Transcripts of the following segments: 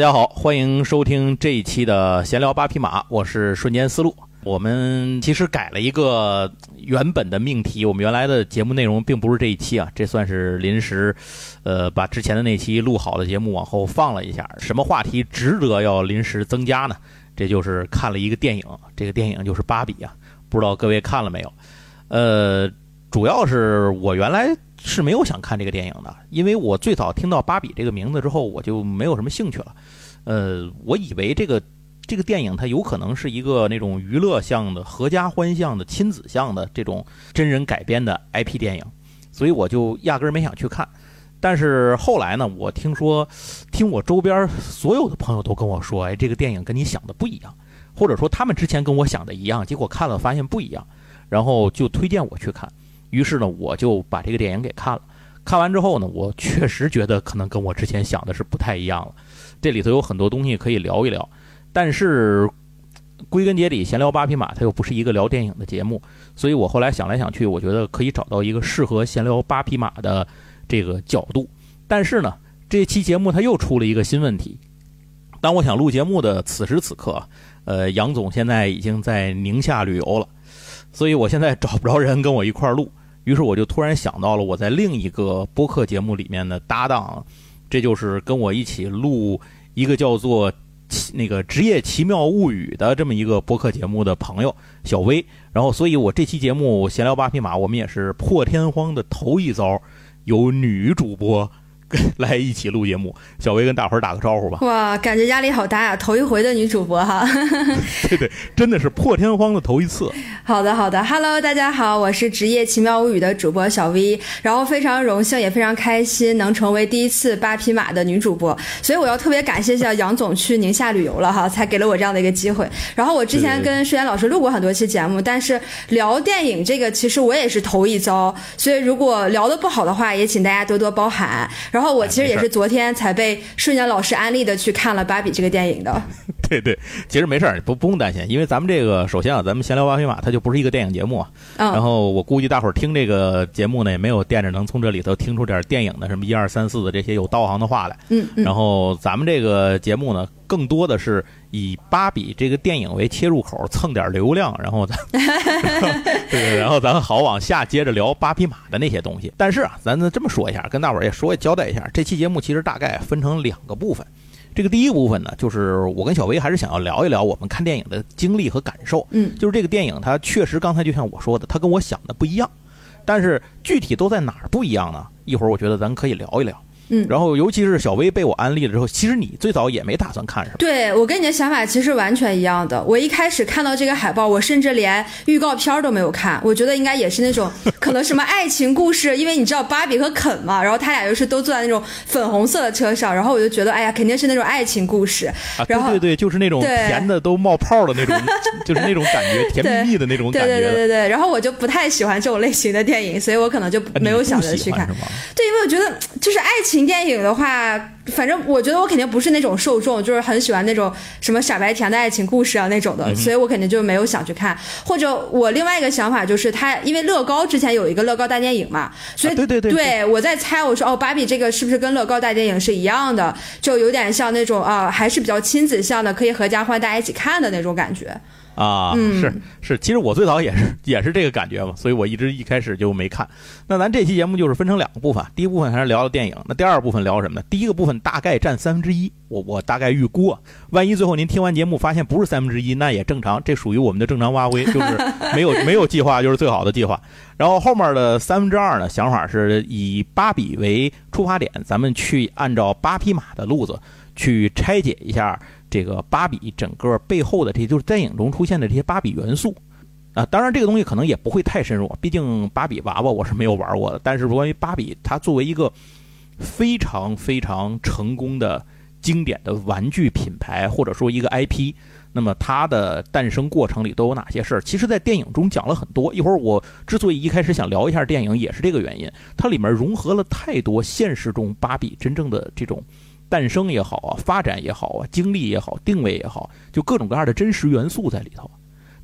大家好，欢迎收听这一期的闲聊八匹马，我是瞬间思路。我们其实改了一个原本的命题，我们原来的节目内容并不是这一期啊，这算是临时，呃，把之前的那期录好的节目往后放了一下。什么话题值得要临时增加呢？这就是看了一个电影，这个电影就是《芭比》啊，不知道各位看了没有？呃，主要是我原来是没有想看这个电影的，因为我最早听到“芭比”这个名字之后，我就没有什么兴趣了。呃，我以为这个。这个电影它有可能是一个那种娱乐向的、合家欢向的、亲子向的这种真人改编的 IP 电影，所以我就压根儿没想去看。但是后来呢，我听说，听我周边所有的朋友都跟我说，哎，这个电影跟你想的不一样，或者说他们之前跟我想的一样，结果看了发现不一样，然后就推荐我去看。于是呢，我就把这个电影给看了。看完之后呢，我确实觉得可能跟我之前想的是不太一样了。这里头有很多东西可以聊一聊。但是，归根结底，闲聊八匹马它又不是一个聊电影的节目，所以我后来想来想去，我觉得可以找到一个适合闲聊八匹马的这个角度。但是呢，这期节目它又出了一个新问题。当我想录节目的此时此刻，呃，杨总现在已经在宁夏旅游了，所以我现在找不着人跟我一块儿录。于是我就突然想到了我在另一个播客节目里面的搭档，这就是跟我一起录一个叫做。那个职业奇妙物语的这么一个播客节目的朋友小薇，然后，所以我这期节目闲聊八匹马，我们也是破天荒的头一遭，有女主播。来一起录节目，小薇跟大伙儿打个招呼吧。哇，感觉压力好大呀！头一回的女主播哈。对 对，真的是破天荒的头一次。好的好的，Hello，大家好，我是职业奇妙物语的主播小 V，然后非常荣幸也非常开心能成为第一次八匹马的女主播，所以我要特别感谢一下杨总去宁夏旅游了哈，才给了我这样的一个机会。然后我之前跟舒言老师录过很多期节目，但是聊电影这个其实我也是头一遭，所以如果聊的不好的话，也请大家多多包涵。然后我其实也是昨天才被瞬间老师安利的去看了《芭比》这个电影的。对对，其实没事儿，不不用担心，因为咱们这个首先啊，咱们闲聊八匹马它就不是一个电影节目啊。然后我估计大伙儿听这个节目呢，也没有惦着能从这里头听出点电影的什么一二三四的这些有道行的话来。嗯。然后咱们这个节目呢，更多的是以《芭比》这个电影为切入口，蹭点流量，然后咱 对，然后咱好往下接着聊八匹马的那些东西。但是啊，咱这么说一下，跟大伙儿也说交代一下，这期节目其实大概分成两个部分。这个第一部分呢，就是我跟小薇还是想要聊一聊我们看电影的经历和感受。嗯，就是这个电影它确实刚才就像我说的，它跟我想的不一样，但是具体都在哪儿不一样呢？一会儿我觉得咱可以聊一聊。嗯，然后尤其是小薇被我安利了之后，其实你最早也没打算看是吧？对我跟你的想法其实完全一样的。我一开始看到这个海报，我甚至连预告片都没有看，我觉得应该也是那种 可能什么爱情故事，因为你知道芭比和肯嘛，然后他俩又是都坐在那种粉红色的车上，然后我就觉得哎呀，肯定是那种爱情故事。然后对对，就是那种甜的都冒泡的那种，就是那种感觉，甜蜜蜜的那种感觉。对对对对对。然后我就不太喜欢这种类型的电影，所以我可能就没有想着去看。对，因为我觉得就是爱情电影的话。反正我觉得我肯定不是那种受众，就是很喜欢那种什么傻白甜的爱情故事啊那种的，所以我肯定就没有想去看。或者我另外一个想法就是，他因为乐高之前有一个乐高大电影嘛，所以对对对，对我在猜，我说哦，芭比这个是不是跟乐高大电影是一样的，就有点像那种啊，还是比较亲子向的，可以合家欢大家一起看的那种感觉。啊，是是，其实我最早也是也是这个感觉嘛，所以我一直一开始就没看。那咱这期节目就是分成两个部分，第一部分还是聊聊电影，那第二部分聊什么呢？第一个部分大概占三分之一，我我大概预估，啊万一最后您听完节目发现不是三分之一，那也正常，这属于我们的正常发挥，就是 没有没有计划就是最好的计划。然后后面的三分之二呢，想法是以芭比为出发点，咱们去按照八匹马的路子去拆解一下。这个芭比整个背后的这些，就是电影中出现的这些芭比元素，啊，当然这个东西可能也不会太深入，毕竟芭比娃娃我是没有玩过的。但是关于芭比，它作为一个非常非常成功的经典的玩具品牌，或者说一个 IP，那么它的诞生过程里都有哪些事儿？其实，在电影中讲了很多。一会儿我之所以一开始想聊一下电影，也是这个原因，它里面融合了太多现实中芭比真正的这种。诞生也好啊，发展也好啊，经历也好，定位也好，就各种各样的真实元素在里头。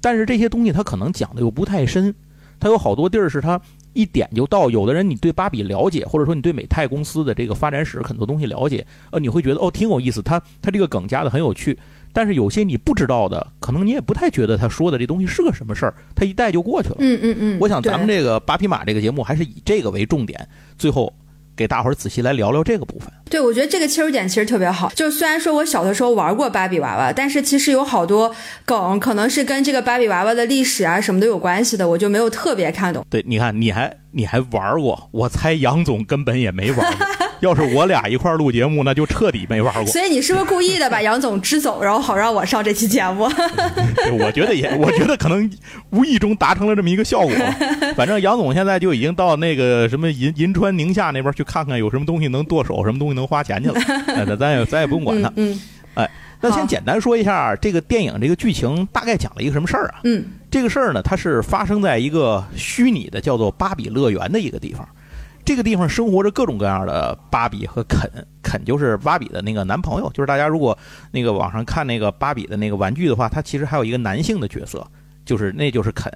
但是这些东西它可能讲的又不太深，它有好多地儿是它一点就到。有的人你对芭比了解，或者说你对美泰公司的这个发展史很多东西了解，呃，你会觉得哦挺有意思，它它这个梗加的很有趣。但是有些你不知道的，可能你也不太觉得他说的这东西是个什么事儿，他一带就过去了。嗯嗯嗯。我想咱们这个八匹马这个节目还是以这个为重点，最后。给大伙儿仔细来聊聊这个部分。对，我觉得这个切入点其实特别好。就虽然说我小的时候玩过芭比娃娃，但是其实有好多梗可能是跟这个芭比娃娃的历史啊什么都有关系的，我就没有特别看懂。对，你看你还你还玩过，我猜杨总根本也没玩过。要是我俩一块录节目，那就彻底没玩过。所以你是不是故意的把杨总支走，然后好让我上这期节目？我觉得也，我觉得可能无意中达成了这么一个效果。反正杨总现在就已经到那个什么银银川宁夏那边去看看有什么东西能剁手，什么东西能花钱去了。那咱也咱也不用管他。嗯。哎，那先简单说一下这个电影这个剧情大概讲了一个什么事儿啊？嗯。这个事儿呢，它是发生在一个虚拟的叫做芭比乐园的一个地方。这个地方生活着各种各样的芭比和肯，肯就是芭比的那个男朋友。就是大家如果那个网上看那个芭比的那个玩具的话，它其实还有一个男性的角色，就是那就是肯。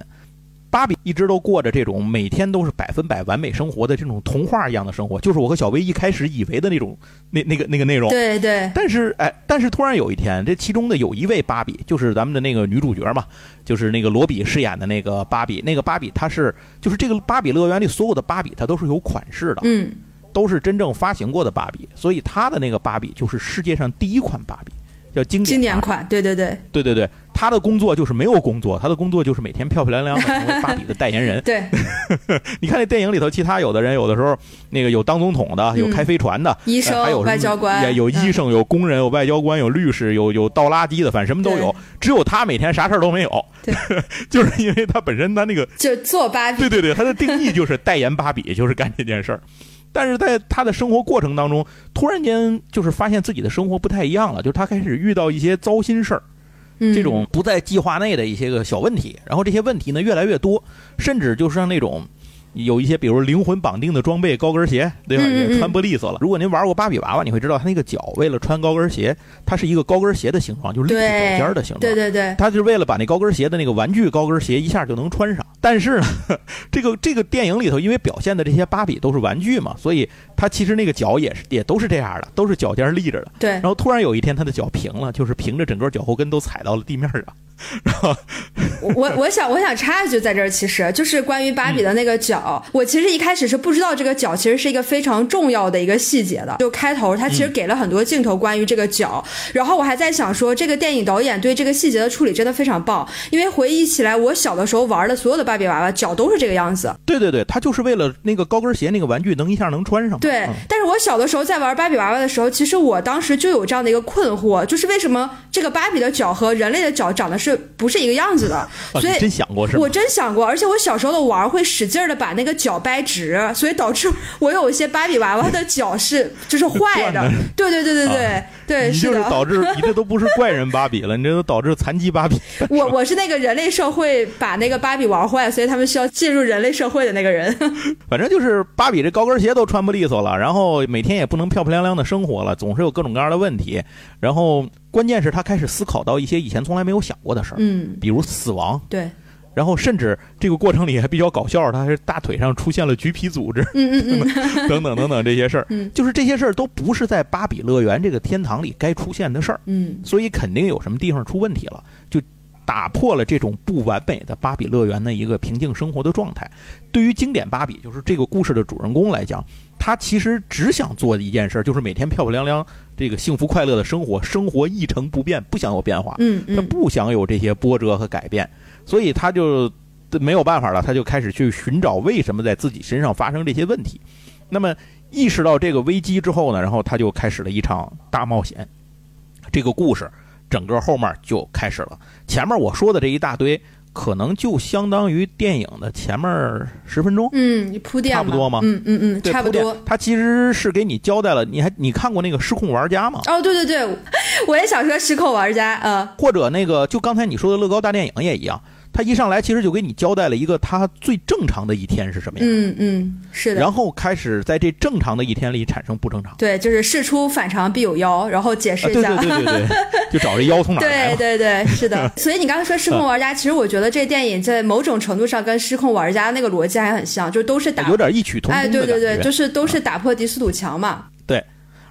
芭比一直都过着这种每天都是百分百完美生活的这种童话一样的生活，就是我和小薇一开始以为的那种那那个那个内容。对对。但是哎，但是突然有一天，这其中的有一位芭比，就是咱们的那个女主角嘛，就是那个罗比饰演的那个芭比，那个芭比她是就是这个芭比乐园里所有的芭比，它都是有款式的，嗯，都是真正发行过的芭比，所以她的那个芭比就是世界上第一款芭比。叫经典经典款，对对对，对对对，他的工作就是没有工作，他的工作就是每天漂漂亮亮的成为芭比的代言人。对，你看那电影里头，其他有的人有的时候那个有当总统的，有开飞船的，医生，还有外交官，有医生，有工人，有外交官，有律师，有有倒垃圾的，反正什么都有。只有他每天啥事儿都没有，就是因为他本身他那个就做芭比，对对对，他的定义就是代言芭比，就是干这件事儿。但是在他的生活过程当中，突然间就是发现自己的生活不太一样了，就是他开始遇到一些糟心事儿，这种不在计划内的一些个小问题，然后这些问题呢越来越多，甚至就是像那种。有一些，比如灵魂绑定的装备，高跟鞋，对吧？也穿不利索了。如果您玩过芭比娃娃，你会知道，它那个脚为了穿高跟鞋，它是一个高跟鞋的形状，就是立体脚尖的形状。对对对，它就是为了把那高跟鞋的那个玩具高跟鞋一下就能穿上。但是呢，这个这个电影里头，因为表现的这些芭比都是玩具嘛，所以它其实那个脚也是也都是这样的，都是脚尖立着的。对。然后突然有一天，他的脚平了，就是平着整个脚后跟都踩到了地面上。然后，我我想我想插一句，在这儿其实就是关于芭比的那个脚，我其实一开始是不知道这个脚其实是一个非常重要的一个细节的。就开头他其实给了很多镜头关于这个脚，然后我还在想说，这个电影导演对这个细节的处理真的非常棒，因为回忆起来我小的时候玩的所有的芭比娃娃脚都是这个样子。对对对，他就是为了那个高跟鞋那个玩具能一下能穿上。对，但是我小的时候在玩芭比娃娃的时候，其实我当时就有这样的一个困惑，就是为什么这个芭比的脚和人类的脚长得是。不是一个样子的，所以真想过是？我真想过，而且我小时候的玩会使劲的把那个脚掰直，所以导致我有一些芭比娃娃的脚是就是坏的。对对对对对对，是的。导致 你这都不是怪人芭比了，你这都导致残疾芭比。我我是那个人类社会把那个芭比玩坏，所以他们需要进入人类社会的那个人。反正就是芭比这高跟鞋都穿不利索了，然后每天也不能漂漂亮亮的生活了，总是有各种各样的问题，然后。关键是他开始思考到一些以前从来没有想过的事儿，嗯，比如死亡，对，然后甚至这个过程里还比较搞笑，他是大腿上出现了橘皮组织，嗯嗯 嗯，等等等等这些事儿，嗯，就是这些事儿都不是在芭比乐园这个天堂里该出现的事儿，嗯，所以肯定有什么地方出问题了，就打破了这种不完美的芭比乐园的一个平静生活的状态。对于经典芭比，就是这个故事的主人公来讲。他其实只想做的一件事，就是每天漂漂亮亮，这个幸福快乐的生活，生活一成不变，不想有变化。嗯他不想有这些波折和改变，所以他就没有办法了，他就开始去寻找为什么在自己身上发生这些问题。那么意识到这个危机之后呢，然后他就开始了一场大冒险。这个故事整个后面就开始了，前面我说的这一大堆。可能就相当于电影的前面十分钟，嗯，铺垫差不多吗？嗯嗯嗯，差不多。它其实是给你交代了，你还你看过那个《失控玩家》吗？哦，对对对，我也想说《失控玩家》呃，或者那个就刚才你说的乐高大电影也一样，他一上来其实就给你交代了一个他最正常的一天是什么样，嗯嗯，是的。然后开始在这正常的一天里产生不正常。对，就是事出反常必有妖，然后解释一下。对对对对对，就找这妖从哪来。对对对，是的。所以你刚才说失控玩家，其实我觉得这电影在某种程度上跟失控玩家那个逻辑还很像，就都是打有点异曲同工哎，对对对，就是都是打破第四堵墙嘛。对。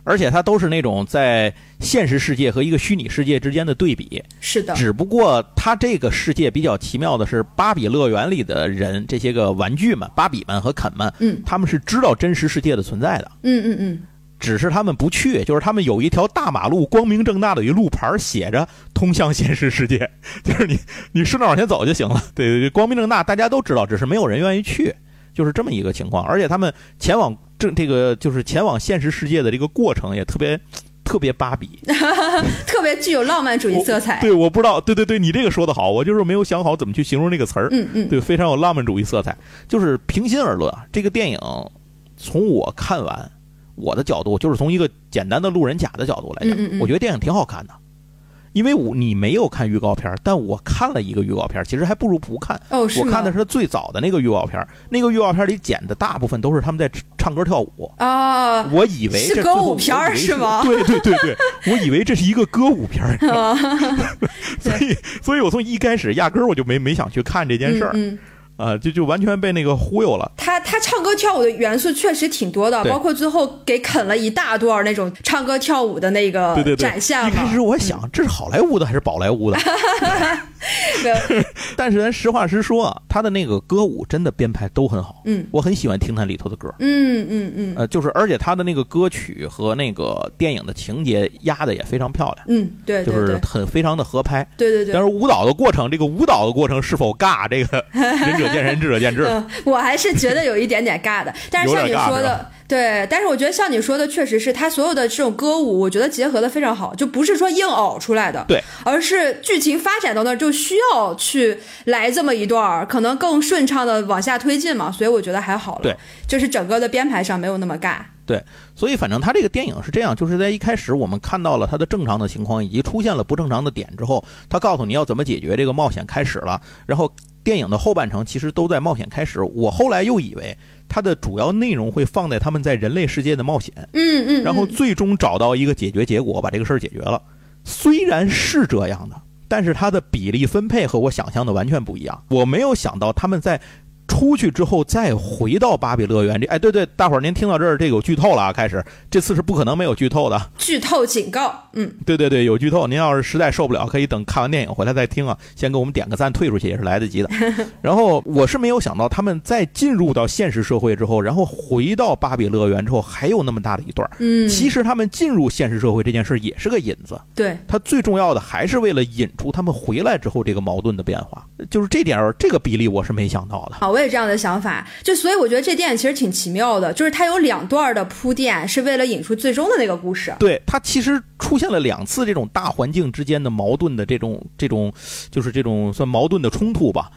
而且它都是那种在现实世界和一个虚拟世界之间的对比，是的。只不过它这个世界比较奇妙的是，芭比乐园里的人，这些个玩具们，芭比们和肯们，嗯，他们是知道真实世界的存在的，嗯嗯嗯，只是他们不去，就是他们有一条大马路，光明正大的一路牌写着通向现实世界，就是你你顺着往前走就行了，对对对，光明正大，大家都知道，只是没有人愿意去，就是这么一个情况。而且他们前往。这这个就是前往现实世界的这个过程也特别特别芭比，特别具有浪漫主义色彩。对，我不知道，对对对，你这个说的好，我就是没有想好怎么去形容这个词儿。嗯嗯，对，非常有浪漫主义色彩。就是平心而论，这个电影从我看完我的角度，就是从一个简单的路人甲的角度来讲，我觉得电影挺好看的。因为我你没有看预告片，但我看了一个预告片，其实还不如不看。哦，是我看的是最早的那个预告片，那个预告片里剪的大部分都是他们在唱歌跳舞。啊，我以为是歌舞片是吗？对对对对，我以为这是一个歌舞片。所以，所以我从一开始压根儿我就没没想去看这件事儿。啊，就就完全被那个忽悠了。他他唱歌跳舞的元素确实挺多的，包括最后给啃了一大段那种唱歌跳舞的那个展现。一开始我想，这是好莱坞的还是宝莱坞的？但是咱实话实说啊，他的那个歌舞真的编排都很好。嗯，我很喜欢听他里头的歌。嗯嗯嗯。呃，就是而且他的那个歌曲和那个电影的情节压的也非常漂亮。嗯，对，就是很非常的合拍。对对对。但是舞蹈的过程，这个舞蹈的过程是否尬？这个 仁者见仁，智者见智。我还是觉得有一点点尬的，但是像你说的。对，但是我觉得像你说的，确实是他所有的这种歌舞，我觉得结合的非常好，就不是说硬熬出来的，对，而是剧情发展到那儿就需要去来这么一段儿，可能更顺畅的往下推进嘛，所以我觉得还好了，对，就是整个的编排上没有那么尬，对，所以反正他这个电影是这样，就是在一开始我们看到了他的正常的情况，以及出现了不正常的点之后，他告诉你要怎么解决这个冒险开始了，然后电影的后半程其实都在冒险开始，我后来又以为。它的主要内容会放在他们在人类世界的冒险，嗯嗯，然后最终找到一个解决结果，把这个事儿解决了。虽然是这样的，但是它的比例分配和我想象的完全不一样。我没有想到他们在。出去之后再回到芭比乐园，这哎对对，大伙儿您听到这儿，这有剧透了啊！开始这次是不可能没有剧透的，剧透警告，嗯，对对对，有剧透，您要是实在受不了，可以等看完电影回来再听啊。先给我们点个赞，退出去也是来得及的。然后我是没有想到他们在进入到现实社会之后，然后回到芭比乐园之后还有那么大的一段。嗯，其实他们进入现实社会这件事也是个引子，对，他最重要的还是为了引出他们回来之后这个矛盾的变化，就是这点这个比例我是没想到的。啊，我有这样的想法。就所以我觉得这电影其实挺奇妙的，就是它有两段的铺垫，是为了引出最终的那个故事。对，它其实出现了两次这种大环境之间的矛盾的这种这种，就是这种算矛盾的冲突吧。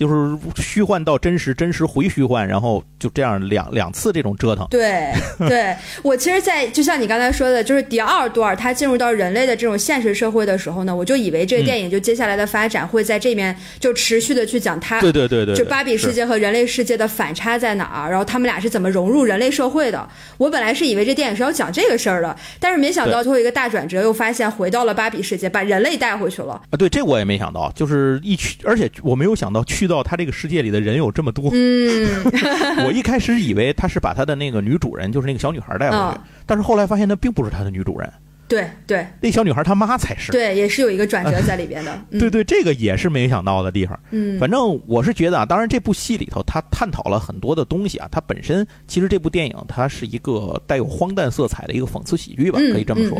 就是虚幻到真实，真实回虚幻，然后就这样两两次这种折腾。对，对我其实，在就像你刚才说的，就是第二段他进入到人类的这种现实社会的时候呢，我就以为这个电影就接下来的发展会在这边就持续的去讲他，对对对对，就芭比世界和人类世界的反差在哪儿，然后他们俩是怎么融入人类社会的。我本来是以为这电影是要讲这个事儿的，但是没想到最后一个大转折，又发现回到了芭比世界，把人类带回去了。啊，对，这我也没想到，就是一去，而且我没有想到去。到他这个世界里的人有这么多，嗯，我一开始以为他是把他的那个女主人，就是那个小女孩带回去，但是后来发现那并不是他的女主人。对对，那小女孩她妈才是。对，也是有一个转折在里边的。对对，这个也是没想到的地方。嗯，反正我是觉得啊，当然这部戏里头它探讨了很多的东西啊，它本身其实这部电影它是一个带有荒诞色彩的一个讽刺喜剧吧，可以这么说。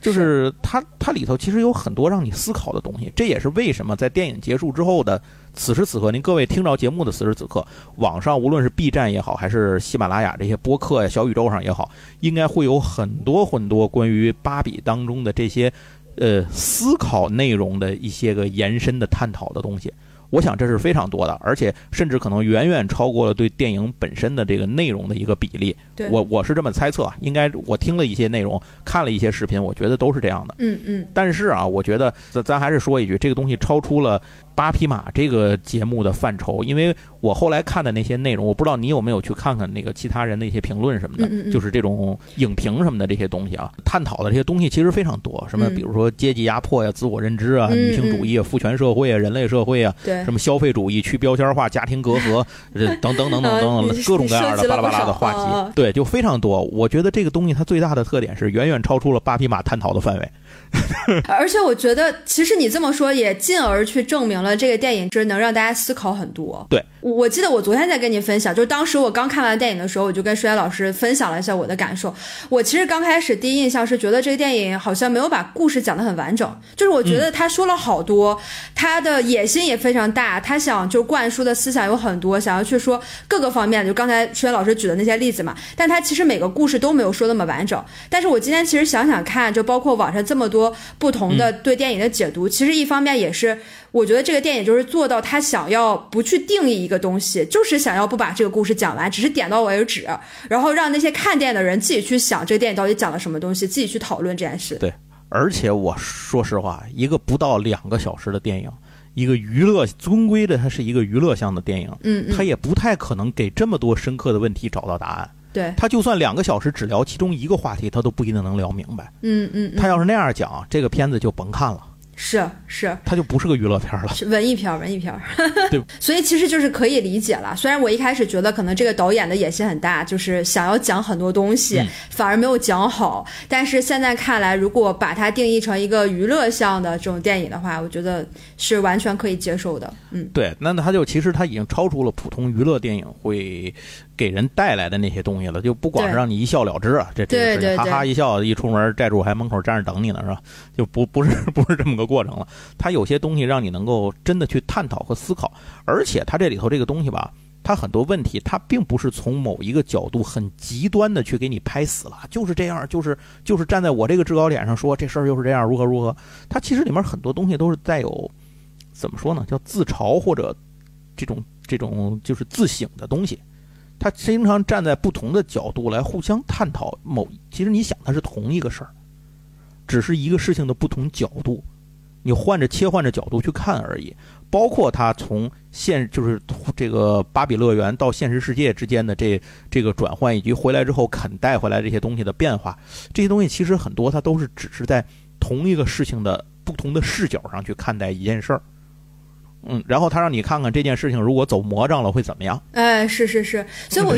就是它它里头其实有很多让你思考的东西，这也是为什么在电影结束之后的此时此刻，您各位听着节目的此时此刻，网上无论是 B 站也好，还是喜马拉雅这些播客呀、小宇宙上也好，应该会有很多很多关于芭比当中的这些，呃，思考内容的一些个延伸的探讨的东西。我想这是非常多的，而且甚至可能远远超过了对电影本身的这个内容的一个比例。对我我是这么猜测啊，应该我听了一些内容，看了一些视频，我觉得都是这样的。嗯嗯，但是啊，我觉得咱咱还是说一句，这个东西超出了八匹马这个节目的范畴，因为我后来看的那些内容，我不知道你有没有去看看那个其他人的一些评论什么的，嗯嗯嗯就是这种影评什么的这些东西啊，探讨的这些东西其实非常多，什么嗯比如说阶级压迫呀、自我认知啊、嗯女性主义啊、父权社会啊、人类社会啊，对什。么消费主义、去标签化、家庭隔阂，呃等等等等等等 各种各样的巴拉巴拉的话题，对，就非常多。我觉得这个东西它最大的特点是远远超出了八匹马探讨的范围。而且我觉得，其实你这么说也进而去证明了这个电影是能让大家思考很多。对，我我记得我昨天在跟你分享，就是当时我刚看完电影的时候，我就跟舒岩老师分享了一下我的感受。我其实刚开始第一印象是觉得这个电影好像没有把故事讲得很完整，就是我觉得他说了好多，他的野心也非常大，他想就灌输的思想有很多，想要去说各个方面，就刚才舒岩老师举的那些例子嘛。但他其实每个故事都没有说那么完整。但是我今天其实想想看，就包括网上这么多不同的对电影的解读，其实一方面也是我觉得这个电影就是做到他想要不去定义一个东西，就是想要不把这个故事讲完，只是点到为止，然后让那些看电影的人自己去想这个电影到底讲了什么东西，自己去讨论这件事。对，而且我说实话，一个不到两个小时的电影，一个娱乐终归的它是一个娱乐向的电影，嗯嗯，它也不太可能给这么多深刻的问题找到答案。对，他就算两个小时只聊其中一个话题，他都不一定能聊明白。嗯嗯，嗯他要是那样讲，这个片子就甭看了，是是。它就不是个娱乐片了。是文艺片儿，文艺片儿，对，所以其实就是可以理解了。虽然我一开始觉得可能这个导演的野心很大，就是想要讲很多东西，嗯反而没有讲好。但是现在看来，如果把它定义成一个娱乐向的这种电影的话，我觉得是完全可以接受的。嗯，对，那他就其实他已经超出了普通娱乐电影会给人带来的那些东西了，就不光是让你一笑了之啊，这这个事情对对哈哈一笑，一出门债主还门口站着等你呢，是吧？就不不是不是这么个过程了。他有些东西让你能够真的去探讨和思考，而且他这里头这个东西吧。他很多问题，他并不是从某一个角度很极端的去给你拍死了，就是这样，就是就是站在我这个制高点上说这事儿又是这样，如何如何。它其实里面很多东西都是带有怎么说呢，叫自嘲或者这种这种就是自省的东西。他经常站在不同的角度来互相探讨某，其实你想它是同一个事儿，只是一个事情的不同角度，你换着切换着角度去看而已。包括他从现就是这个芭比乐园到现实世界之间的这这个转换，以及回来之后肯带回来这些东西的变化，这些东西其实很多他都是只是在同一个事情的不同的视角上去看待一件事儿。嗯，然后他让你看看这件事情如果走魔障了会怎么样。哎，是是是，所以我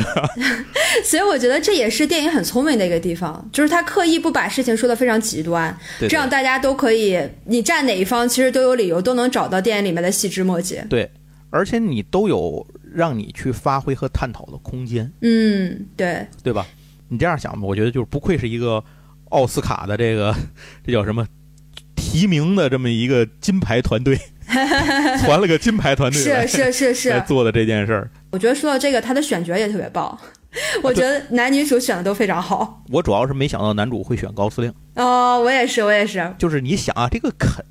所以我觉得这也是电影很聪明的一个地方，就是他刻意不把事情说的非常极端，对这样大家都可以，你站哪一方其实都有理由，都能找到电影里面的细枝末节。对，而且你都有让你去发挥和探讨的空间，嗯，对，对吧？你这样想吧，我觉得就是不愧是一个奥斯卡的这个这叫什么提名的这么一个金牌团队，传了个金牌团队是是是是，来做的这件事儿。我觉得说到这个，他的选角也特别棒，我觉得男女主选的都非常好。我主要是没想到男主会选高司令，哦，我也是，我也是，就是你想啊，这个肯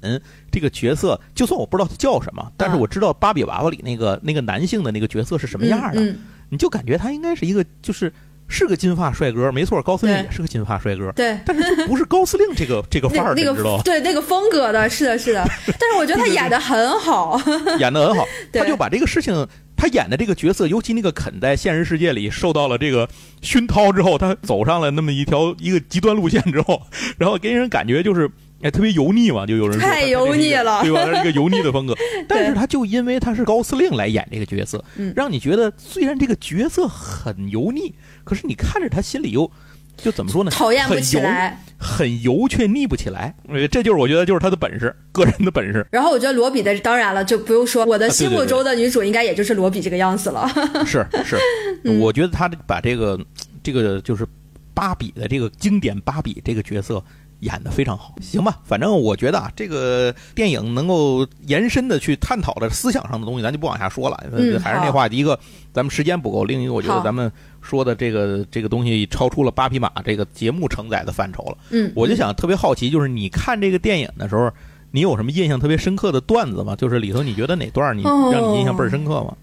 这个角色，就算我不知道他叫什么，但是我知道芭比娃娃里那个那个男性的那个角色是什么样的，嗯，嗯你就感觉他应该是一个就是是个金发帅哥，没错，高司令也是个金发帅哥，对。但是就不是高司令这个 这个范儿你知道吗？对那个风格的，是的，是的，但是我觉得他演的很好，演的很好，他就把这个事情，他演的这个角色，尤其那个肯在现实世界里受到了这个熏陶之后，他走上了那么一条一个极端路线之后，然后给人感觉就是。哎，特别油腻嘛，就有人说太油腻了对吧？他是一个油腻的风格，但是他就因为他是高司令来演这个角色，嗯让你觉得虽然这个角色很油腻，可是你看着他心里又就怎么说呢？讨厌不起来。很油却腻不起来。呃这就是我觉得就是他的本事，个人的本事。然后我觉得罗比的当然了，就不用说，我的心目中的女主应该也就是罗比这个样子了。是是，嗯我觉得他把这个这个就是芭比的这个经典芭比这个角色演得非常好，行吧？反正我觉得啊，这个电影能够延伸的去探讨的思想上的东西，咱就不往下说了。嗯还是那好话，一个咱们时间不够，另一个我觉得咱们说的这个这个东西超出了八匹马这个节目承载的范畴了。嗯，我就想特别好奇，就是你看这个电影的时候，你有什么印象特别深刻的段子吗？就是里头你觉得哪段你哦让你印象倍儿深刻吗？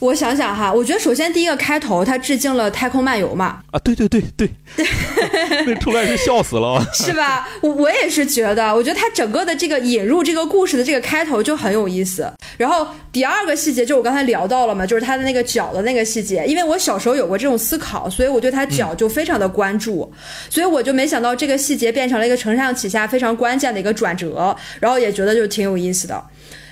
我想想哈，我觉得首先第一个开头，它致敬了《太空漫游》嘛，啊，对对对对，那出来是笑死了。是吧？我我也是觉得，我觉得它整个的这个引入这个故事的这个开头就很有意思。然后第二个细节就我刚才聊到了嘛，就是他的那个脚的那个细节，因为我小时候有过这种思考，所以我对他脚就非常的关注，所以我就没想到这个细节变成了一个承上启下非常关键的一个转折，然后也觉得就挺有意思的。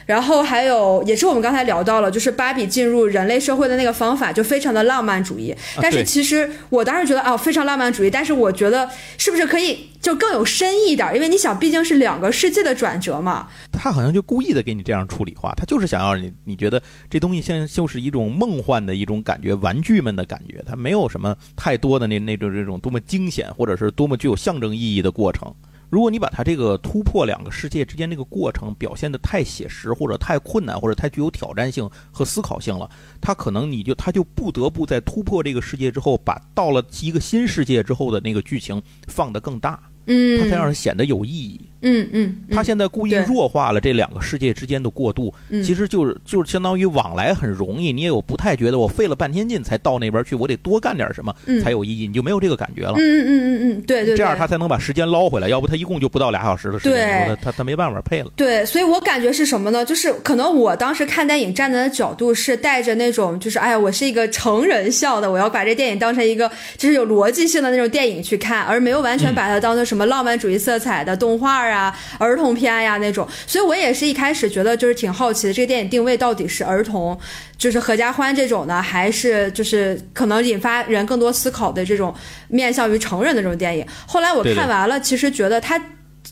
然后还有，也是我们刚才聊到了，就是芭比进入人类社会的那个方法，就非常的浪漫主义。但是其实我当时觉得啊，非常浪漫主义，但是我觉得是不是可以就更有深意一点？因为你想，毕竟是两个世界的转折嘛。他好像就故意的给你这样处理化，他就是想要你，你觉得这东西像就是一种梦幻的一种感觉，玩具们的感觉，它没有什么太多的那那种这种多么惊险或者是多么具有象征意义的过程。如果你把它这个突破两个世界之间这个过程表现的太写实，或者太困难，或者太具有挑战性和思考性了，它可能你就它就不得不在突破这个世界之后，把到了一个新世界之后的那个剧情放得更大，嗯，它才让人显得有意义。嗯嗯嗯，他现在故意弱化了这两个世界之间的过渡，嗯其实就是就是相当于往来很容易，你也有不太觉得我费了半天劲才到那边去，我得多干点什么嗯才有意义，你就没有这个感觉了嗯。嗯嗯嗯嗯，对对对，这样他才能把时间捞回来，要不他一共就不到俩小时的时间，对他他他没办法配了。对，所以我感觉是什么呢？就是可能我当时看电影站在的角度是带着那种，就是哎呀，我是一个成人笑的，我要把这电影当成一个就是有逻辑性的那种电影去看，而没有完全把它当做什么浪漫主义色彩的动画啊、儿童片呀、那种。所以我也是一开始觉得就是挺好奇的，这个电影定位到底是儿童，就是合家欢这种呢，还是就是可能引发人更多思考的这种面向于成人的这种电影？后来我看完了，其实觉得它。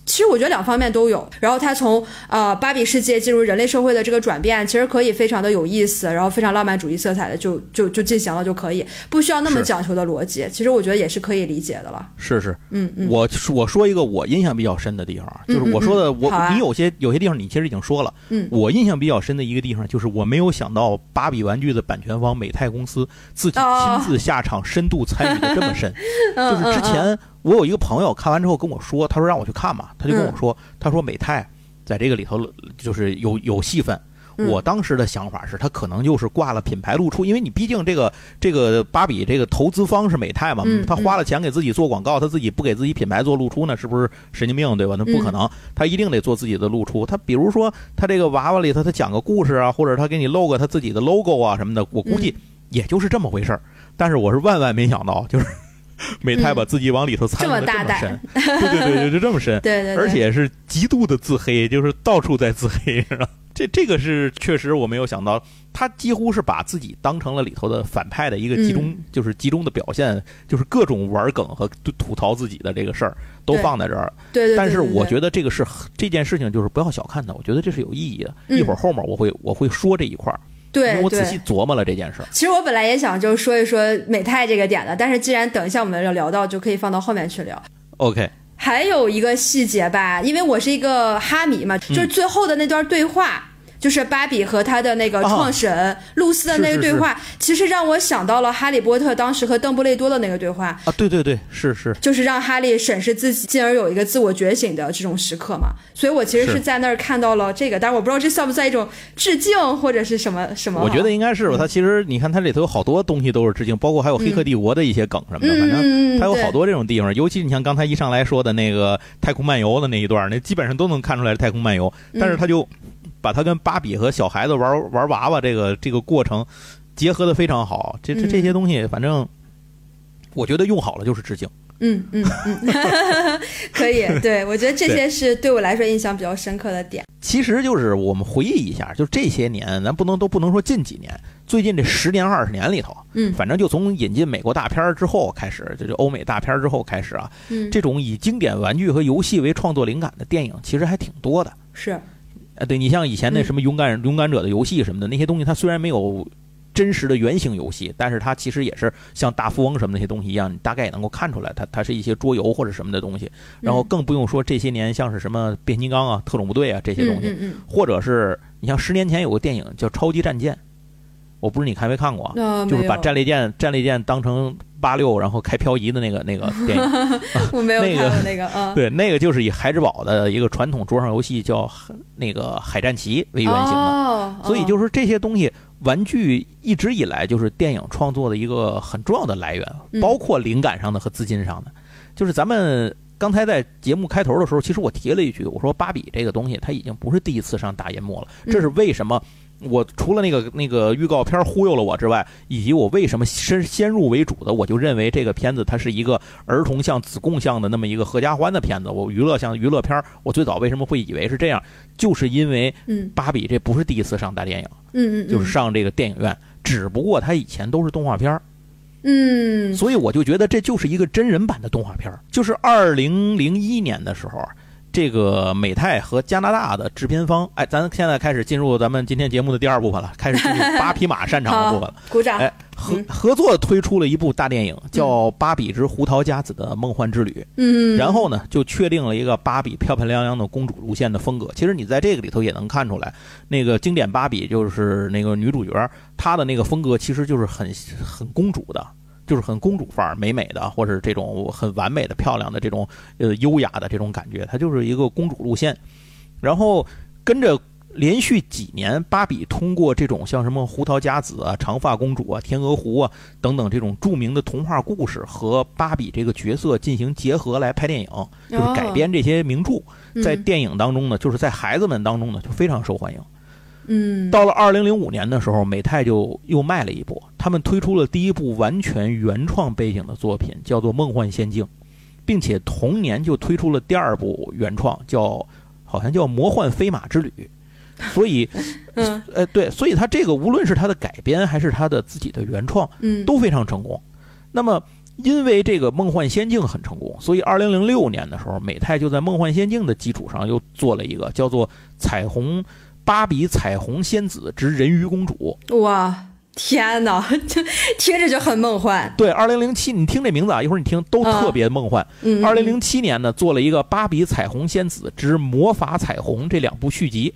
其实我觉得两方面都有，然后他从呃芭比世界进入人类社会的这个转变，其实可以非常的有意思，然后非常浪漫主义色彩的就就就进行了就可以，不需要那么讲求的逻辑。其实我觉得也是可以理解的了。是是，嗯嗯，我我说一个我印象比较深的地方啊，就是我说的，我你有些有些地方你其实已经说了，嗯。我印象比较深的一个地方就是我没有想到芭比玩具的版权方美泰公司自己哦亲自下场深度参与的这么深，嗯。就是之前我有一个朋友看完之后跟我说，他说让我去看嘛，他就跟我说，他说美泰在这个里头就是有有戏份。嗯我当时的想法是，他可能就是挂了品牌露出，因为你毕竟这个这个芭比这个投资方是美泰嘛，嗯他花了钱给自己做广告，他自己不给自己品牌做露出呢，是不是神经病对吧？那不可能，他一定得做自己的露出。他比如说他这个娃娃里头他讲个故事啊，或者他给你露个他自己的 logo 啊什么的，我估计也就是这么回事儿。但是我是万万没想到，就是 美泰把自己往里头参与的这么深，对对对，就这么深。对对对，而且是极度的自黑，就是到处在自黑，是吧？这这个是确实我没有想到，他几乎是把自己当成了里头的反派的一个集中，嗯就是集中的表现，就是各种玩梗和吐槽自己的这个事儿都放在这儿。对对对，但是我觉得这个是这件事情，就是不要小看它，我觉得这是有意义的。嗯一会儿后面我会我会说这一块儿，对我仔细。琢磨了这件事儿。其实我本来也想就说一说美泰这个点的，但是既然等一下我们要聊到，就可以放到后面去聊。OK，还有一个细节吧，因为我是一个哈迷嘛，嗯就是最后的那段对话。就是芭比和他的那个创始人露丝的那个对话，其实让我想到了哈利波特当时和邓布利多的那个对话，啊，对对对，是是，就是让哈利审视自己，进而有一个自我觉醒的这种时刻嘛。所以我其实是是在那儿看到了这个，但是我不知道这算不算一种致敬或者是什么什么。我觉得应该是吧。它其实你看，它里头有好多东西都是致敬，包括还有《黑客帝国》的一些梗什么的，反正。嗯，对它有好多这种地方，尤其你像刚才一上来说的那个太空漫游的那一段，那基本上都能看出来是太空漫游。嗯但是他就把它跟芭比和小孩子玩玩娃娃这个这个过程结合的非常好。这这嗯这些东西，反正我觉得用好了就是致敬。嗯嗯嗯，可以，对我觉得这些是对我来说印象比较深刻的点。其实就是我们回忆一下，就这些年，咱不能都不能说近几年，最近这十年二十年里头，嗯反正就从引进美国大片儿之后开始，就是欧美大片儿之后开始啊，嗯，这种以经典玩具和游戏为创作灵感的电影，其实还挺多的。是呃，对你像以前那嗯。什么勇敢、勇敢者的游戏什么的那些东西，它虽然没有真实的原型游戏，但是它其实也是像大富翁什么那些东西一样，你大概也能够看出来，它它是一些桌游或者什么的东西。然后嗯。更不用说这些年像是什么变形金刚啊、特种部队啊这些东西，嗯嗯或者是你像十年前有个电影叫《超级战舰》，我不是你看没看过，呃就是把战列舰战列舰当成八六，然后开漂移的那个那个 电影。我没有那个看过那个，啊，对，那个就是以孩之宝的一个传统桌上游戏叫那个海战旗为原型的。哦，所以就是是这些东西，玩具一直以来就是电影创作的一个很重要的来源，嗯包括灵感上的和资金上的。就是咱们刚才在节目开头的时候，其实我提了一句，我说芭比这个东西它已经不是第一次上大银幕了，嗯这是为什么？我除了那个那个预告片忽悠了我之外，以及我为什么先先入为主的，我就认为这个片子它是一个儿童向、子供向的那么一个合家欢的片子。我娱乐向娱乐片儿，我最早为什么会以为是这样，就是因为嗯芭比这不是第一次上大电影。嗯嗯，就是上这个电影院，只不过它以前都是动画片儿，嗯所以我就觉得这就是一个真人版的动画片儿。就是二零零一年的时候，这个美泰和加拿大的制片方，哎，咱现在开始进入咱们今天节目的第二部分了，开始进入 八匹马擅长的部分了。好，鼓掌，哎，合嗯合作推出了一部大电影，叫《芭比之胡桃夹子的梦幻之旅》。嗯，然后呢，就确定了一个芭比漂漂亮亮的公主路线的风格。其实你在这个里头也能看出来，那个经典芭比就是那个女主角，她的那个风格其实就是很很公主的，就是很公主范儿、美美的，或者这种很完美的、漂亮的这种呃优雅的这种感觉，它就是一个公主路线。然后跟着连续几年，芭比通过这种像什么胡桃夹子啊、长发公主啊、天鹅湖啊等等这种著名的童话故事和芭比这个角色进行结合来拍电影，就是改编这些名著，在电影当中呢，就是在孩子们当中呢就非常受欢迎。嗯到了二零零五年的时候，美泰就又卖了一波，他们推出了第一部完全原创背景的作品，叫做《梦幻仙境》，并且同年就推出了第二部原创，叫好像叫《魔幻飞马之旅》。所以，嗯呃，对，所以它这个无论是它的改编还是它的自己的原创，嗯都非常成功。那么，因为这个《梦幻仙境》很成功，所以二零零六年的时候，美泰就在《梦幻仙境》的基础上又做了一个叫做《彩虹芭比彩虹仙子之人鱼公主》。哇，天哪，这听着就很梦幻。对，二零零七，你听这名字啊，一会儿你听都特别梦幻。嗯，二零零七年呢，做了一个《芭比彩虹仙子之魔法彩虹》这两部续集。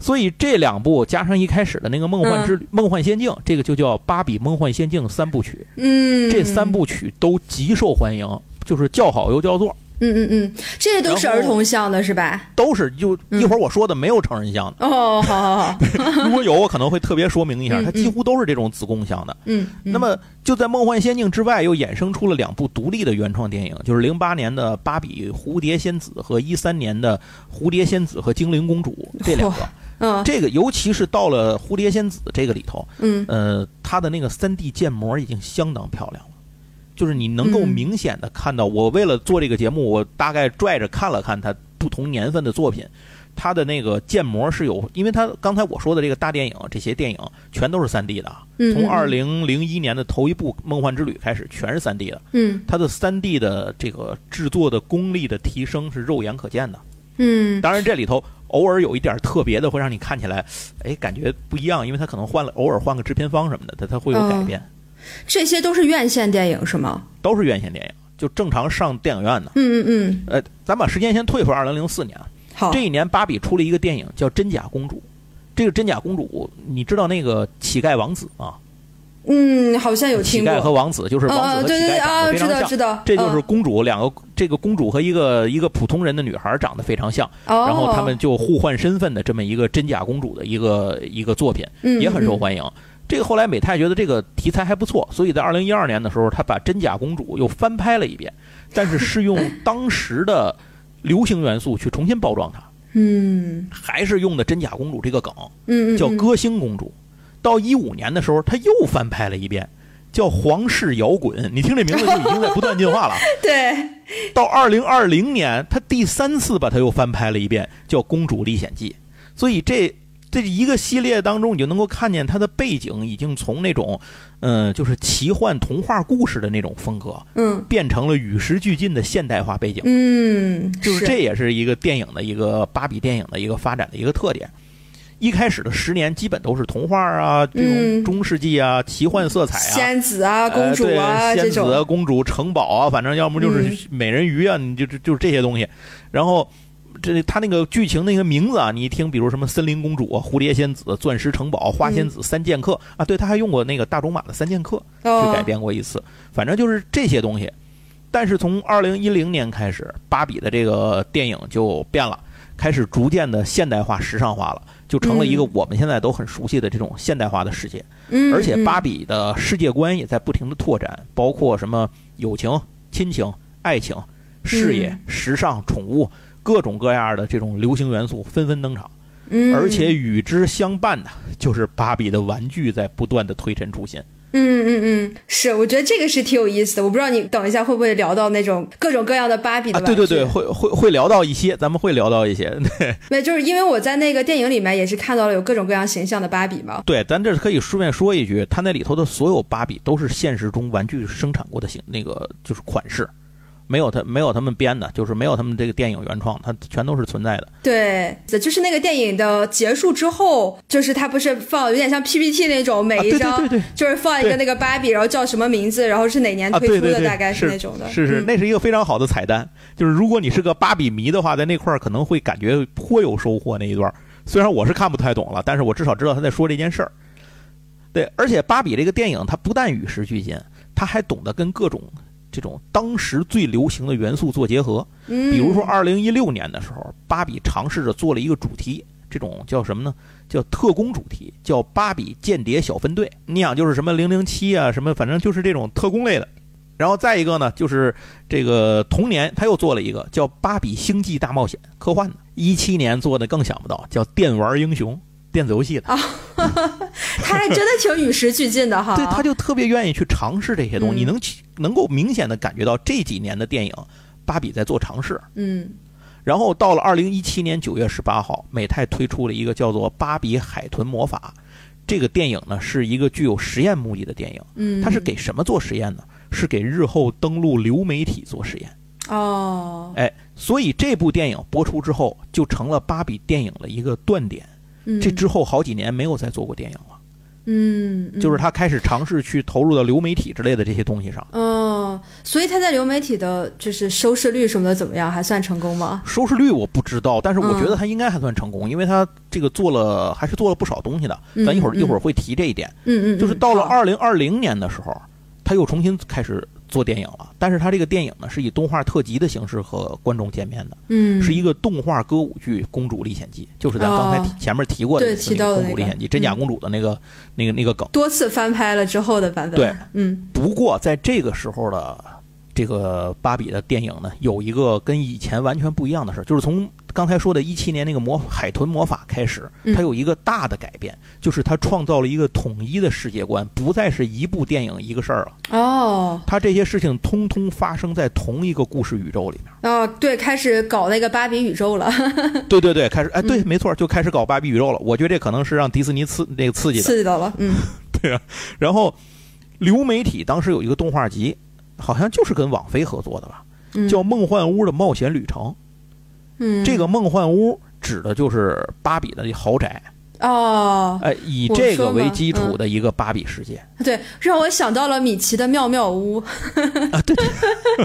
所以这两部加上一开始的那个梦幻之旅、梦幻仙境，这个就叫《芭比梦幻仙境》三部曲。嗯，这三部曲都极受欢迎，就是叫好又叫座，嗯嗯嗯，这些都是儿童向的是吧？都是就一会儿我说的没有成人向的，哦，好好好，如果有我可能会特别说明一下，它几乎都是这种子宫向的。嗯，那么就在梦幻仙境之外，又衍生出了两部独立的原创电影，就是零八年的《芭比蝴蝶仙子》和一三年的《蝴蝶仙子和精灵公主》这两个。嗯这个尤其是到了蝴蝶仙子这个里头，嗯呃，它的那个三 D 建模已经相当漂亮，就是你能够嗯明显的看到。我为了做这个节目，我大概拽着看了看他不同年份的作品，他的那个建模是有，因为他刚才我说的这个大电影，这些电影全都是三 D 的从嗯二零零一年的头一部《梦幻之旅》开始，全是三 D 的。嗯它的三 D 的这个制作的功力的提升是肉眼可见的。嗯当然，这里头偶尔有一点特别的，会让你看起来，哎，感觉不一样，因为他可能换了，偶尔换个制片方什么的，他他会有改变。这些都是院线电影是吗？都是院线电影，就正常上电影院的。嗯嗯嗯，呃，咱把时间先退回二零零四年啊，好，这一年芭比出了一个电影叫《真假公主》。这个真假公主，你知道那个乞丐王子吗？嗯，好像有乞听过。乞丐和王子就是王子嗯，和乞对对对啊，丐长得非知道常像，知道，这就是嗯公主两个，这个公主和一个一个普通人的女孩长得非常像，哦，然后他们就互换身份的这么一个真假公主的一个一个作品，嗯也很受嗯欢迎。这个后来美泰觉得这个题材还不错，所以在二零一二年的时候，他把真假公主又翻拍了一遍，但是是用当时的流行元素去重新包装它，嗯还是用的真假公主这个梗，嗯叫歌星公主。到一五年的时候，他又翻拍了一遍，叫皇室摇滚。你听这名字就已经在不断进化了。对，到二零二零年，他第三次把它又翻拍了一遍，叫《公主历险记》。所以这这一个系列当中，你就能够看见它的背景已经从那种，嗯、就是奇幻童话故事的那种风格，嗯变成了与时俱进的现代化背景。嗯，就是这也是一个电影的一个芭比电影的一个发展的一个特点。一开始的十年基本都是童话啊，这种嗯中世纪啊、奇幻色彩啊，仙子啊、公主啊仙子啊、公主、城堡啊，反正要么就是嗯美人鱼啊，你就就就是这些东西。然后这他那个剧情那个名字啊，你一听，比如什么森林公主、蝴蝶仙子、钻石城堡、花仙子、三剑客啊，对，他还用过那个大仲马的三剑客去改编过一次。反正就是这些东西。但是从二零一零年开始，芭比的这个电影就变了，开始逐渐的现代化、时尚化了，就成了一个我们现在都很熟悉的这种现代化的世界。嗯，而且芭比的世界观也在不停的拓展，包括什么友情、亲情、爱情、事业、时尚、宠物，各种各样的这种流行元素纷纷登场。嗯，而且与之相伴的，就是芭比的玩具在不断的推陈出新。嗯嗯嗯，是，我觉得这个是挺有意思的。我不知道你等一下会不会聊到那种各种各样的芭比的啊？对对对，会会会聊到一些，咱们会聊到一些。对，没，就是因为我在那个电影里面也是看到了有各种各样形象的芭比嘛。对，咱这可以顺便说一句，它那里头的所有芭比都是现实中玩具生产过的形，那个就是款式。没有他，没有他们编的，就是没有他们这个电影原创，它全都是存在的。对，就是那个电影的结束之后，就是它不是放有点像 PPT 那种，每一张就是放一个那个芭比，然后叫什么名字，然后是哪年推出的，大概是那种的。是是，那是一个非常好的彩蛋。就是如果你是个芭比迷的话，在那块儿可能会感觉颇有收获。那一段虽然我是看不太懂了，但是我至少知道他在说这件事儿。对，而且芭比这个电影它不但与时俱进，它还懂得跟各种。这种当时最流行的元素做结合，嗯，比如说二零一六年的时候，芭比尝试着做了一个主题，这种叫什么呢？叫特工主题，叫芭比间谍小分队。你想，就是什么零零七啊，什么反正就是这种特工类的。然后再一个呢，就是这个同年他又做了一个叫芭比星际大冒险，科幻的。一七年做的更想不到，叫电玩英雄。电子游戏的，他还真的挺与时俱进的哈。对，他就特别愿意去尝试这些东西。你能能够明显的感觉到这几年的电影，芭比在做尝试。嗯。然后到了二零一七年九月十八号，美泰推出了一个叫做《芭比海豚魔法》这个电影呢，是一个具有实验目的的电影。嗯。它是给什么做实验呢？是给日后登陆流媒体做实验。哦。哎，所以这部电影播出之后，就成了芭比电影的一个断点。这之后好几年没有再做过电影了，嗯，就是他开始尝试去投入到流媒体之类的这些东西上。哦，所以他在流媒体的就是收视率什么的怎么样？还算成功吗？收视率我不知道，但是我觉得他应该还算成功，因为他这个做了还是做了不少东西的。咱一会儿一会儿会提这一点。嗯嗯，就是到了二零二零年的时候，他又重新开始。做电影了，但是他这个电影呢，是以动画特辑的形式和观众见面的，嗯，是一个动画歌舞剧《公主历险记》，就是咱刚才前面提过的《公主历险记》，真假公主的那个那个那个梗，多次翻拍了之后的版本。对，嗯。不过在这个时候的这个芭比的电影呢，有一个跟以前完全不一样的事儿，就是从。刚才说的一七年那个魔海豚魔法开始，它有一个大的改变，就是它创造了一个统一的世界观，不再是一部电影一个事儿了。哦，它这些事情通通发生在同一个故事宇宙里面。哦，对，开始搞那个芭比宇宙了。对对对，开始，哎，对，没错，就开始搞芭比宇宙了。我觉得这可能是让迪士尼刺那个刺激的，刺激到了。嗯，对啊。然后流媒体当时有一个动画集，好像就是跟网飞合作的吧，叫《梦幻屋的冒险旅程》。嗯，这个梦幻屋指的就是芭比的豪宅。哦，哎，以这个为基础的一个芭比世界，对，让我想到了米奇的妙妙屋。啊，对，对，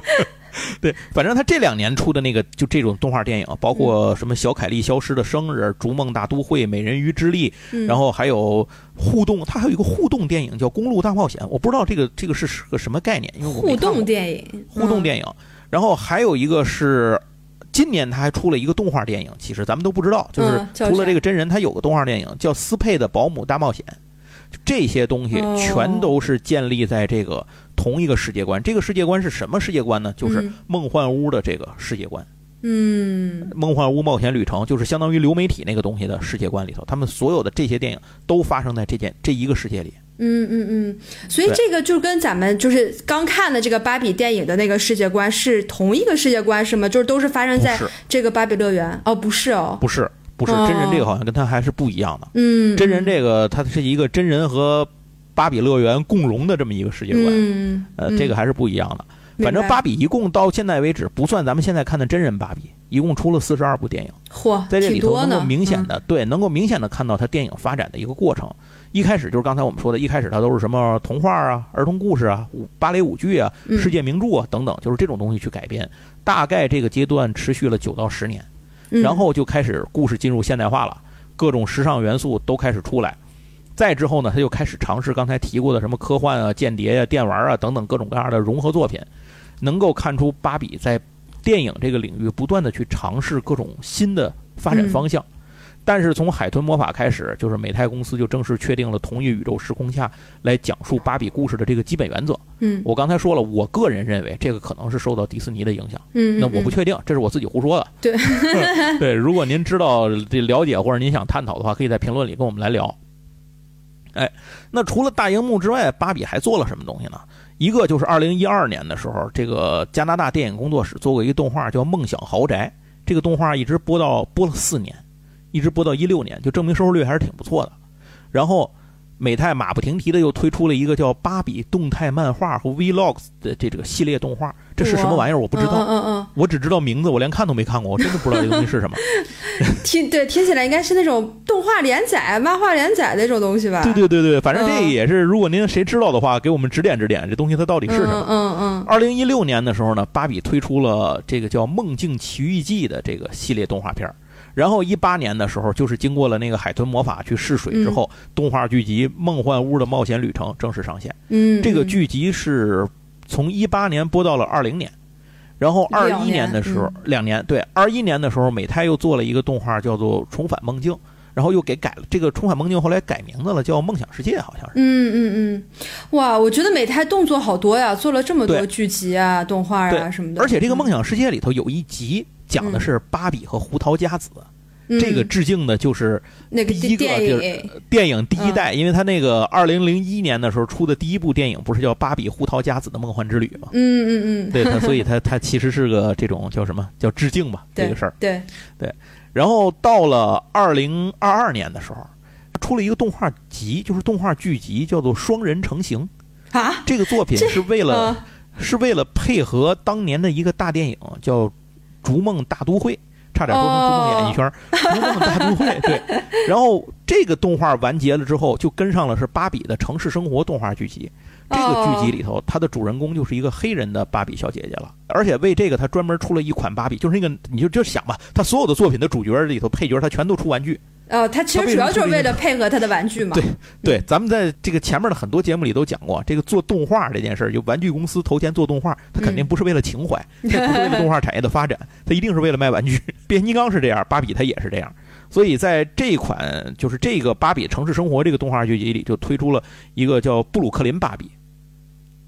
反正他这两年出的那个就这种动画电影，包括什么小凯丽消失的生日、逐梦大都会、美人鱼之力，然后还有互动，他还有一个互动电影叫《公路大冒险》，我不知道这个这个是个什么概念，因为我互动电影，互动电影，然后还有一个是。今年他还出了一个动画电影，其实咱们都不知道，就是除了这个真人，他有个动画电影叫《斯佩的保姆大冒险》，这些东西全都是建立在这个同一个世界观。这个世界观是什么世界观呢？就是梦幻屋的这个世界观。嗯，梦幻屋冒险旅程就是相当于流媒体那个东西的世界观里头，他们所有的这些电影都发生在这件这一个世界里。嗯嗯嗯，所以这个就跟咱们就是刚看的这个芭比电影的那个世界观是同一个世界观是吗？就是都是发生在这个芭比乐园？哦，不是哦，不是不是，真人这个好像跟他还是不一样的。嗯，真人这个它是一个真人和芭比乐园共融的这么一个世界观。嗯，呃，这个还是不一样的。反正芭比一共到现在为止，不算咱们现在看的真人芭比，一共出了四十二部电影。嚯，在这里头能够明显的对，能够明显的看到它电影发展的一个过程。一开始就是刚才我们说的，一开始它都是什么童话啊、儿童故事啊、芭蕾舞剧啊、世界名著啊等等，就是这种东西去改编。大概这个阶段持续了九到十年，然后就开始故事进入现代化了，各种时尚元素都开始出来。再之后呢，他就开始尝试刚才提过的什么科幻啊、间谍啊、电玩啊等等各种各样的融合作品，能够看出芭比在电影这个领域不断的去尝试各种新的发展方向。但是从海豚魔法开始，就是美泰公司就正式确定了同一宇宙时空下来讲述芭比故事的这个基本原则。嗯我刚才说了，我个人认为这个可能是受到迪士尼的影响。嗯，那我不确定，这是我自己胡说的。对 对，如果您知道这了解或者您想探讨的话，可以在评论里跟我们来聊。哎，那除了大荧幕之外，芭比还做了什么东西呢？一个就是二零一二年的时候，这个加拿大电影工作室做过一个动画叫《梦想豪宅》，这个动画一直播到播了四年，一直播到一六年，就证明收视率还是挺不错的。然后美泰马不停蹄的又推出了一个叫《芭比动态漫画和 Vlogs》的这这个系列动画，这是什么玩意儿？我不知道。嗯嗯我只知道名字，我连看都没看过，我真的不知道这东西是什么。嗯，听对听起来应该是那种动画连载、漫画连载那种东西吧？对对对对，反正这嗯也是，如果您谁知道的话，给我们指点指点，这东西它到底是什么。嗯嗯二零一六年的时候呢，芭比推出了这个叫《梦境奇遇记》的这个系列动画片儿然后一八年的时候，就是经过了那个海豚魔法去试水之后，动画剧集《梦幻屋的冒险旅程》正式上线。嗯，这个剧集是从一八年播到了二零年，然后二一年年的时候嗯，两年对，二一年的时候，美泰又做了一个动画叫做《重返梦境》，然后又给改了这个《重返梦境》，后来改名字了，叫《梦想世界》，好像是。嗯嗯嗯，哇，我觉得美泰动作好多呀，做了这么多剧集啊、动画啊什么的。而且这个《嗯梦想世界》里头有一集讲的是芭比和胡桃夹子，这个嗯致敬的就是那个第一个就是，电影第一代，因为他那个二零零一年的时候出的第一部电影不是叫《芭比胡桃夹子的梦幻之旅》吗？嗯嗯嗯，对他，所以他 他其实是个这种叫什么叫致敬吧这个事儿。对对，然后到了二零二二年的时候，出了一个动画集，就是动画剧集，叫做《双人成行》。啊，这个作品是为了、啊是为了配合当年的一个大电影，叫《逐梦大都会》，差点说成《逐梦演艺圈》逐梦大都会》对。然后这个动画完结了之后，就跟上了是芭比的城市生活动画剧集。这个剧集里头，它的主人公就是一个黑人的芭比小姐姐了，而且为这个，它专门出了一款芭比，就是那个你就就想吧，它所有的作品的主角里头配角，它全都出玩具。呃，它其实主要就是为了配合它的玩具嘛。对对，咱们在这个前面的很多节目里都讲过，这个做动画这件事儿，就玩具公司投钱做动画，它肯定不是为了情怀，它也不是为了动画产业的发展，它一定是为了卖玩具。变形金刚是这样，芭比它也是这样。所以在这一款就是这个芭比城市生活这个动画剧集里，就推出了一个叫布鲁克林芭比，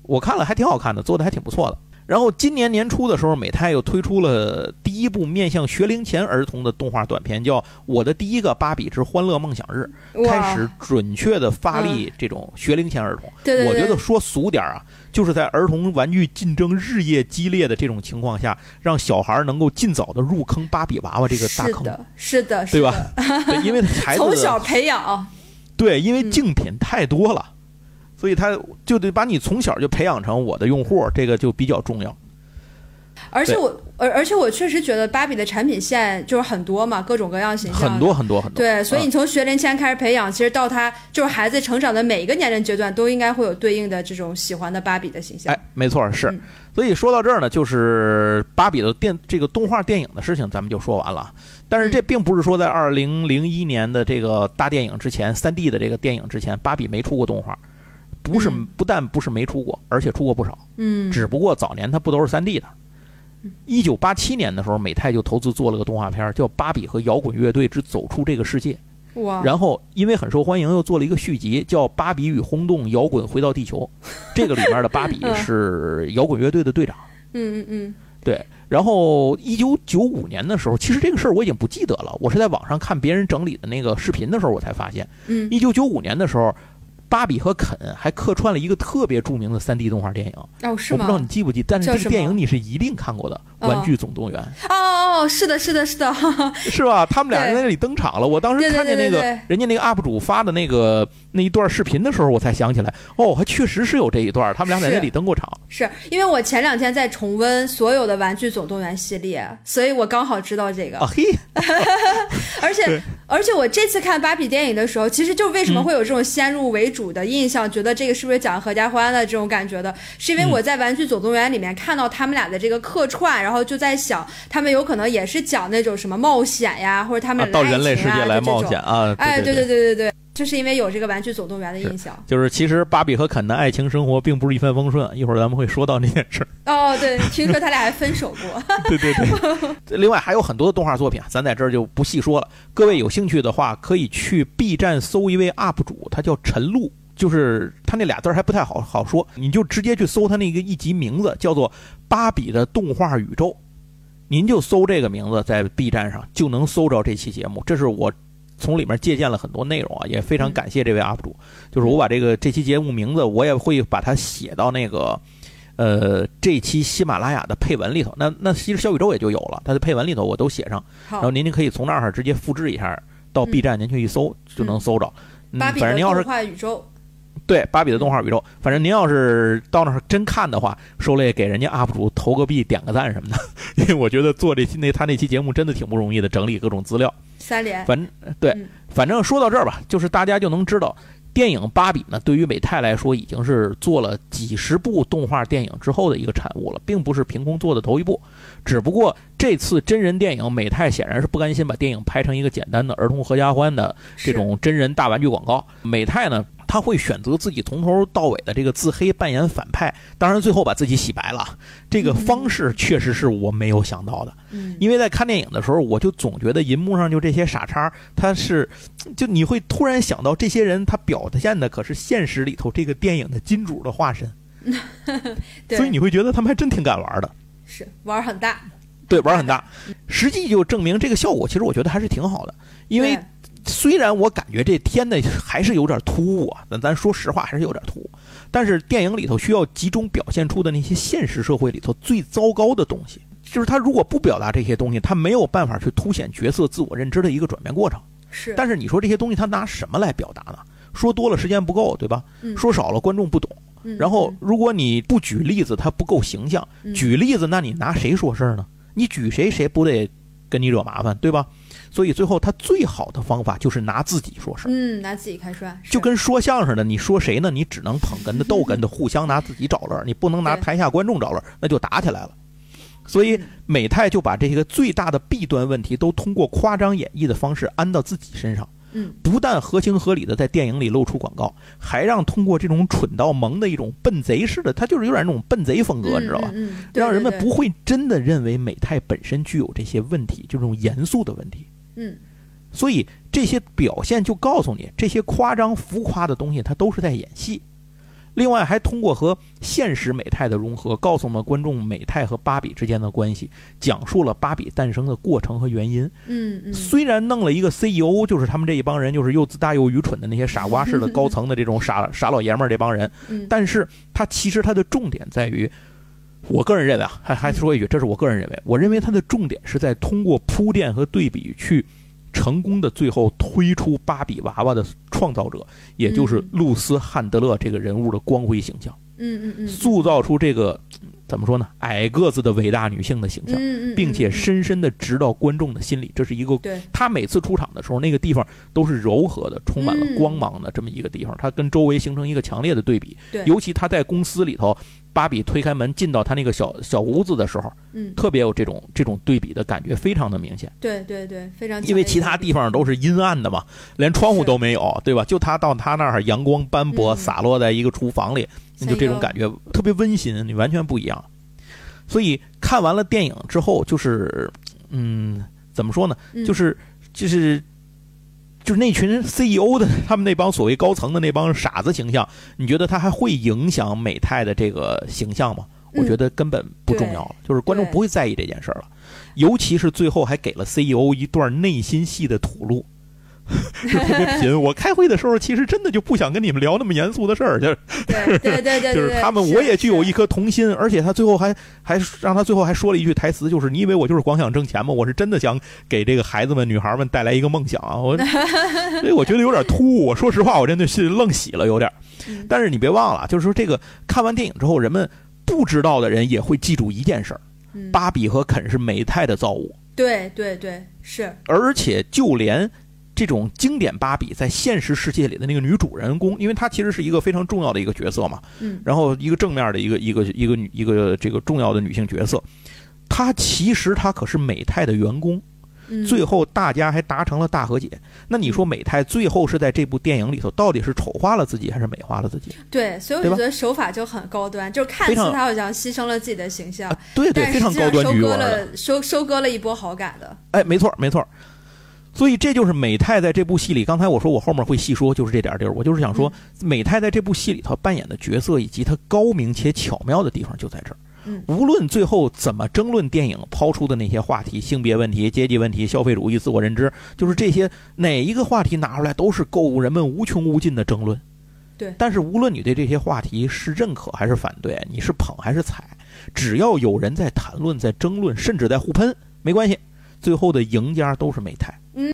我看了还挺好看的，做的还挺不错的。然后今年年初的时候，美泰又推出了第一部面向学龄前儿童的动画短片，叫《我的第一个芭比之欢乐梦想日》。开始准确的发力这种学龄前儿童。对对对我觉得说俗点儿啊，就是在儿童玩具竞争日夜激烈的这种情况下，让小孩儿能够尽早的入坑芭比娃娃这个大坑，是的，是的，对吧是的？对，因为孩子 从小培养，对，因为嗯竞品太多了，所以他就得把你从小就培养成我的用户，这个就比较重要。而且我而而且我确实觉得芭比的产品线就是很多嘛，各种各样形象很多很多很多。对，所以嗯你从学龄前开始培养，其实到他就是孩子成长的每一个年龄阶段，都应该会有对应的这种喜欢的芭比的形象。哎，没错，是嗯。所以说到这儿呢，就是芭比的电这个动画电影的事情，咱们就说完了。但是这并不是说在二零零一年的这个大电影之前，三 D 的这个电影之前，芭比没出过动画。不是嗯，不但不是没出过，而且出过不少。嗯，只不过早年它不都是三 D 的。一九八七年的时候，美泰就投资做了个动画片，叫《芭比和摇滚乐队之走出这个世界》。哇，然后因为很受欢迎，又做了一个续集，叫《芭比与轰动：摇滚回到地球》。这个里面的芭比是摇滚乐队的队长。嗯嗯嗯，对，然后一九九五年的时候，其实这个事儿我已经不记得了，我是在网上看别人整理的那个视频的时候，我才发现，嗯一九九五年的时候，芭比和肯还客串了一个特别著名的三 D 动画电影，哦，是吗我不知道？你记不记，但是这个电影你是一定看过的，《哦玩具总动员》哦哦哦，是的，是的，是的，是吧？他们俩人在那里登场了，我当时看见那个人家那个 UP 主发的那个那一段视频的时候，我才想起来，哦，还确实是有这一段，他们俩在那里登过场。是因为我前两天在重温所有的《玩具总动员》系列，所以我刚好知道这个。啊嘿，而且而且我这次看芭比电影的时候，其实就为什么会有这种先入为主的印象，觉得这个是不是讲合家欢的这种感觉的，是因为我在《玩具总动员》里面看到他们俩的这个客串，然后就在想，他们有可能也是讲那种什么冒险呀，或者他们到人类世界来冒险啊，哎，对对对对对对。就是因为有这个《玩具总动员》的印象，就是其实芭比和肯的爱情生活并不是一帆风顺，一会儿咱们会说到这件事儿。哦，对，听说他俩还分手过。对 对对。另外还有很多的动画作品，咱在这儿就不细说了。各位有兴趣的话，可以去 B 站搜一位 UP 主，他叫陈露，就是他那俩字儿还不太好好说，你就直接去搜他那个一集名字，叫做《芭比的动画宇宙》，您就搜这个名字，在 B 站上就能搜着这期节目。这是我。从里面借鉴了很多内容啊，也非常感谢这位 UP 主。就是我把这个这期节目名字，我也会把它写到那个，呃，这期喜马拉雅的配文里头。那那其实小宇宙也就有了，它的配文里头我都写上。然后您您可以从那儿直接复制一下，到 B 站您去一搜就能搜着。芭比的动画宇宙。对，芭比的动画宇宙。反正您要是到那儿真看的话，受累给人家 UP 主投个币、点个赞什么的，因为我觉得做这期那他那期节目真的挺不容易的，整理各种资料。三连，反对，反正说到这儿吧，就是大家就能知道，电影《芭比》呢，对于美泰来说，已经是做了几十部动画电影之后的一个产物了，并不是凭空做的头一部。只不过这次真人电影，美泰显然是不甘心把电影拍成一个简单的儿童合家欢的这种真人大玩具广告。美泰呢？他会选择自己从头到尾的这个自黑扮演反派，当然最后把自己洗白了。这个方式确实是我没有想到的，因为在看电影的时候，我就总觉得银幕上就这些傻叉，他是，就你会突然想到这些人他表现的可是现实里头这个电影的金主的化身，所以你会觉得他们还真挺敢玩的，是玩很大，对，玩很大，实际就证明这个效果，其实我觉得还是挺好的，因为。虽然我感觉这天呢还是有点突兀啊，咱咱说实话还是有点突兀。但是电影里头需要集中表现出的那些现实社会里头最糟糕的东西，就是他如果不表达这些东西，他没有办法去凸显角色自我认知的一个转变过程。是。但是你说这些东西他拿什么来表达呢？说多了时间不够，对吧？说少了观众不懂。然后如果你不举例子，他不够形象。举例子，那你拿谁说事儿呢？你举谁，谁不得跟你惹麻烦，对吧？所以最后他最好的方法就是拿自己说事儿，嗯，拿自己开涮，就跟说相声的，你说谁呢？你只能捧哏的、逗哏的，互相拿自己找乐儿，你不能拿台下观众找乐儿，那就打起来了。所以美泰就把这些个最大的弊端问题都通过夸张演绎的方式安到自己身上。嗯，不但合情合理的在电影里露出广告，还让通过这种蠢到萌的一种笨贼似的，他就是有点那种笨贼风格，你知道吧？让人们不会真的认为美泰本身具有这些问题，就这种严肃的问题。嗯，所以这些表现就告诉你，这些夸张浮夸的东西，它都是在演戏。另外，还通过和现实美泰的融合，告诉我们观众美泰和芭比之间的关系，讲述了芭比诞生的过程和原因。嗯嗯。虽然弄了一个 CEO，就是他们这一帮人，就是又自大又愚蠢的那些傻瓜式的高层的这种傻傻老爷们儿这帮人，但是他其实他的重点在于，我个人认为啊，还还说一句，这是我个人认为，我认为他的重点是在通过铺垫和对比去。成功的最后推出芭比娃娃的创造者，也就是露丝·汉德勒这个人物的光辉形象。嗯嗯嗯，塑造出这个怎么说呢？矮个子的伟大女性的形象，并且深深的植到观众的心里。这是一个，她每次出场的时候，那个地方都是柔和的，充满了光芒的这么一个地方。她跟周围形成一个强烈的对比。尤其她在公司里头。芭比推开门进到他那个小小屋子的时候，嗯，特别有这种这种对比的感觉，非常的明显。对对对，非常。因为其他地方都是阴暗的嘛，连窗户都没有，对吧？就他到他那儿，阳光斑驳洒落在一个厨房里，就这种感觉特别温馨，你完全不一样。所以看完了电影之后，就是嗯，怎么说呢？就是就是。就是那群 CEO 的他们那帮所谓高层的那帮傻子形象，你觉得他还会影响美泰的这个形象吗？我觉得根本不重要了，就是观众不会在意这件事儿了，尤其是最后还给了 CEO 一段内心戏的吐露。就特别贫。我开会的时候，其实真的就不想跟你们聊那么严肃的事儿，就是对对对对，就是他们，我也具有一颗童心，而且他最后还还让他最后还说了一句台词，就是你以为我就是光想挣钱吗？我是真的想给这个孩子们、女孩们带来一个梦想啊！我 所以我觉得有点突兀。我说实话，我真的是愣喜了有点。但是你别忘了，就是说这个看完电影之后，人们不知道的人也会记住一件事儿：芭比和肯是美泰的造物。对对对，是。而且就连。这种经典芭比在现实世界里的那个女主人公，因为她其实是一个非常重要的一个角色嘛，嗯，然后一个正面的一个一个一个女一个这个重要的女性角色，她其实她可是美泰的员工。嗯最后大家还达成了大和解。那你说美泰最后是在这部电影里头到底是丑化了自己还是美化了自己？对，所以我觉得手法就很高端，就是看似非常他好像牺牲了自己的形象，啊，对对，非常高端局域割。了收收割了一波好感的。哎，没错没错。所以这就是美泰在这部戏里，刚才我说我后面会细说，就是这点地儿。我就是想说，美泰在这部戏里头扮演的角色，以及他高明且巧妙的地方就在这儿。嗯无论最后怎么争论电影抛出的那些话题，性别问题、阶级问题、消费主义、自我认知，就是这些哪一个话题拿出来都是够人们无穷无尽的争论。对但是无论你对这些话题是认可还是反对，你是捧还是踩，只要有人在谈论、在争论，甚至在互喷，没关系，最后的赢家都是美泰。嗯，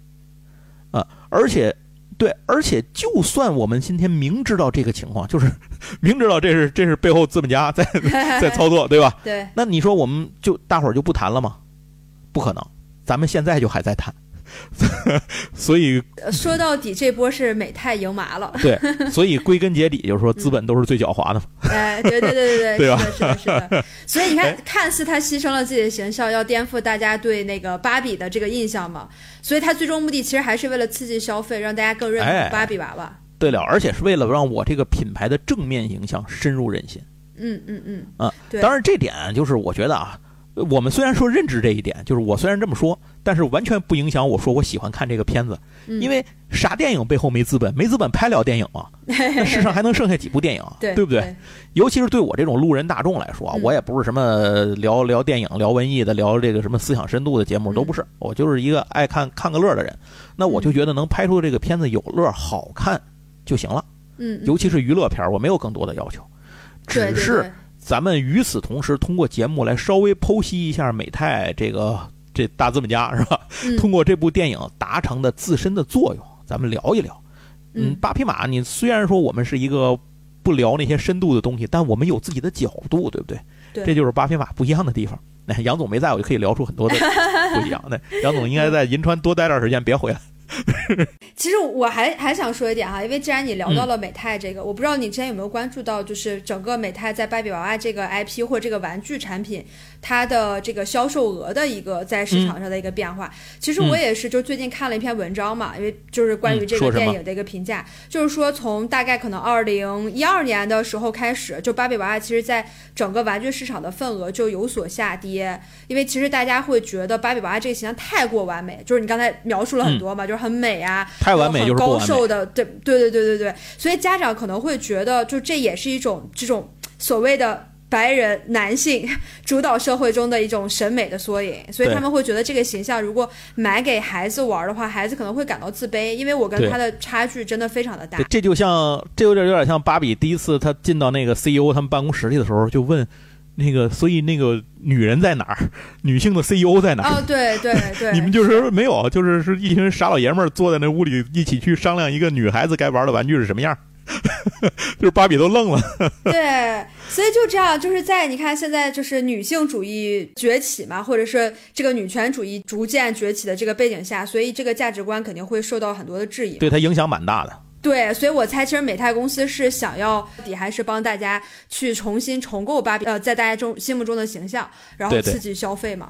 啊，而且对，而且就算我们今天明知道这个情况，就是明知道这是这是背后资本家在 在操作，对吧？对，那你说我们就大伙儿就不谈了吗？不可能，咱们现在就还在谈。所以，呃说到底这波是美泰赢麻了。对，所以归根结底就是说，资本都是最狡猾的嘛。哎，对对对对 对吧是的，是的，是的。所以你看哎，看似他牺牲了自己的形象，要颠覆大家对那个芭比的这个印象嘛，所以他最终目的其实还是为了刺激消费，让大家更认哎同芭比娃娃。对了，而且是为了让我这个品牌的正面形象深入人心。嗯嗯嗯，啊，对，当然，这点就是我觉得啊，我们虽然说认知这一点，就是我虽然这么说，但是完全不影响我说我喜欢看这个片子，嗯因为啥电影背后没资本，没资本拍了电影吗？那世上还能剩下几部电影啊？对不对？尤其是对我这种路人大众来说我也不是什么聊聊电影、聊文艺的、聊这个什么思想深度的节目，嗯都不是。我就是一个爱看看个乐的人。那我就觉得能拍出这个片子有乐、好看就行了。嗯，嗯尤其是娱乐片，我没有更多的要求，只是咱们与此同时，通过节目来稍微剖析一下美泰这个这大资本家是吧？嗯通过这部电影达成的自身的作用，咱们聊一聊。嗯嗯，八匹马，你虽然说我们是一个不聊那些深度的东西，但我们有自己的角度，对不对？对这就是八匹马不一样的地方。那 杨总没在，我就可以聊出很多的不一样那。杨总应该在银川多待段时间，别回来。其实我还还想说一点哈，因为既然你聊到了美泰这个，我不知道你之前有没有关注到，就是整个美泰在芭比娃娃这个 IP 或者这个玩具产品，它的这个销售额的一个在市场上的一个变化。其实我也是，就最近看了一篇文章嘛，因为就是关于这个电影的一个评价，就是说从大概可能二零一二年的时候开始，就芭比娃娃其实在整个玩具市场的份额就有所下跌，因为其实大家会觉得芭比娃娃这个形象太过完美，就是你刚才描述了很多嘛，就是很美啊，太完美就是很高。瘦的，对对对对对对，所以家长可能会觉得，就这也是一种这种所谓的白人男性主导社会中的一种审美的缩影，所以他们会觉得这个形象如果买给孩子玩的话，孩子可能会感到自卑，因为我跟他的差距真的非常的大这。这就像这有点有点像芭比第一次他进到那个 CEO 他们办公室里的时候，就问那个，所以那个女人在哪儿？女性的 CEO 在哪儿？哦，对对对，你们就是没有，就是是一群傻老爷们儿坐在那屋里一起去商量一个女孩子该玩的玩具是什么样儿，就是芭比都愣了。对，所以就这样，就是在你看现在就是女性主义崛起嘛，或者是这个女权主义逐渐崛起的这个背景下，所以这个价值观肯定会受到很多的质疑。对它影响蛮大的。对，所以我猜，其实美泰公司是想要底还是帮大家去重新重构芭比呃在大家中心目中的形象，然后刺激消费嘛。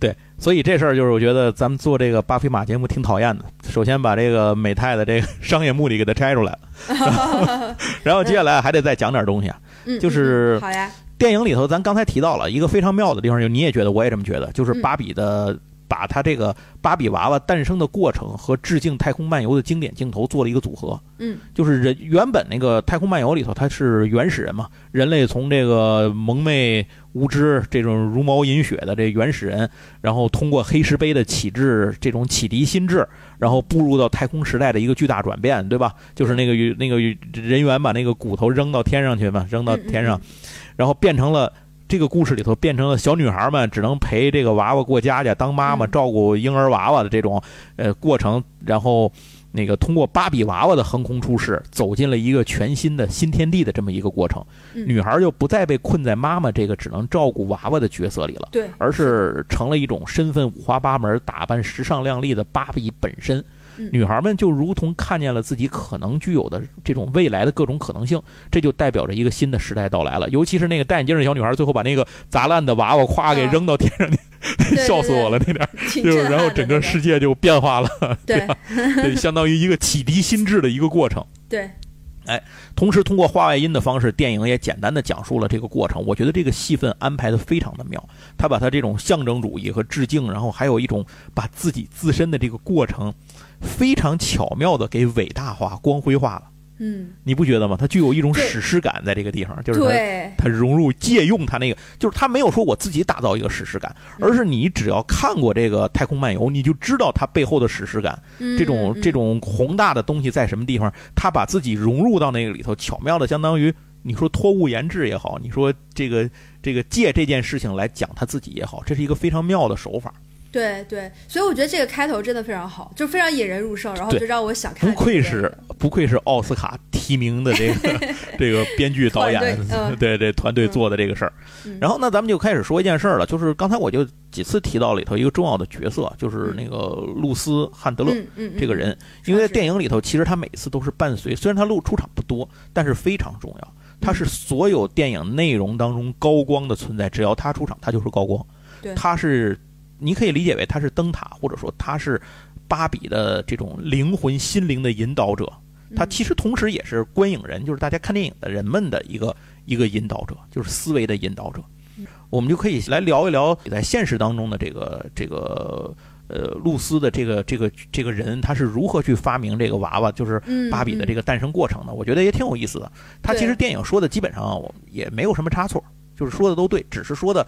对，所以这事儿就是我觉得咱们做这个巴菲马节目挺讨厌的。首先把这个美泰的这个商业目的给它拆出来了，然后接下来还得再讲点东西啊。嗯，就是好呀，电影里头，咱刚才提到了一个非常妙的地方，就你也觉得，我也这么觉得，就是嗯芭比的。把他这个芭比娃娃诞生的过程和致敬《太空漫游》的经典镜头做了一个组合。嗯，就是人原本那个《太空漫游》里头，他是原始人嘛，人类从这个蒙昧无知、这种茹毛饮血的这原始人，然后通过黑石碑的启智，这种启迪心智，然后步入到太空时代的一个巨大转变，对吧？就是那个那个人员把那个骨头扔到天上去嘛，扔到天上，然后变成了。这个故事里头变成了小女孩们只能陪这个娃娃过家家，当妈妈嗯照顾婴儿娃娃的这种呃过程，然后那个通过芭比娃娃的横空出世，走进了一个全新的新天地的这么一个过程。嗯女孩就不再被困在妈妈这个只能照顾娃娃的角色里了，对，而是成了一种身份五花八门、打扮时尚靓丽的芭比本身。嗯。女孩们就如同看见了自己可能具有的这种未来的各种可能性，这就代表着一个新的时代到来了。尤其是那个戴眼镜的小女孩，最后把那个砸烂的娃娃咵给啊。扔到天上 笑死我了那点儿，就是然后整个世界就变化了，对。对，相当于一个启迪心智的一个过程。对。哎同时，通过画外音的方式，电影也简单的讲述了这个过程。我觉得这个戏份安排的非常的妙，他把他这种象征主义和致敬，然后还有一种把自己自身的这个过程，非常巧妙的给伟大化、光辉化了。嗯你不觉得吗？它具有一种史诗感在这个地方，就是它它融入借用它那个，就是它没有说我自己打造一个史诗感，而是你只要看过这个《太空漫游》，你就知道它背后的史诗感。嗯这种嗯这种宏大的东西在什么地方？它把自己融入到那个里头，巧妙的相当于你说托物言志也好，你说这个这个借这件事情来讲他自己也好，这是一个非常妙的手法。对对，所以我觉得这个开头真的非常好，就非常引人入胜，然后就让我想看不。愧是不愧是奥斯卡提名的这个 这个编剧导演对这团队做的这个事儿。嗯然后呢，咱们就开始说一件事儿了，就是刚才我就几次提到里头一个重要的角色，就是那个露丝·汉德勒。这个人，因为在电影里头，其实他每次都是伴随，虽然他露出场不多，但是非常重要。他是所有电影内容当中高光的存在，只要他出场，他就是高光。对他是你可以理解为他是灯塔，或者说他是芭比的这种灵魂、心灵的引导者。他嗯其实同时也是观影人，就是大家看电影的人们的一个一个引导者，就是思维的引导者。我们就可以来聊一聊在现实当中的这个这个呃露丝的这个这个这个人，他是如何去发明这个娃娃，就是嗯芭比的这个诞生过程的。我觉得也挺有意思的。他其实电影说的基本上我也没有什么差错，就是说的都对，只是说的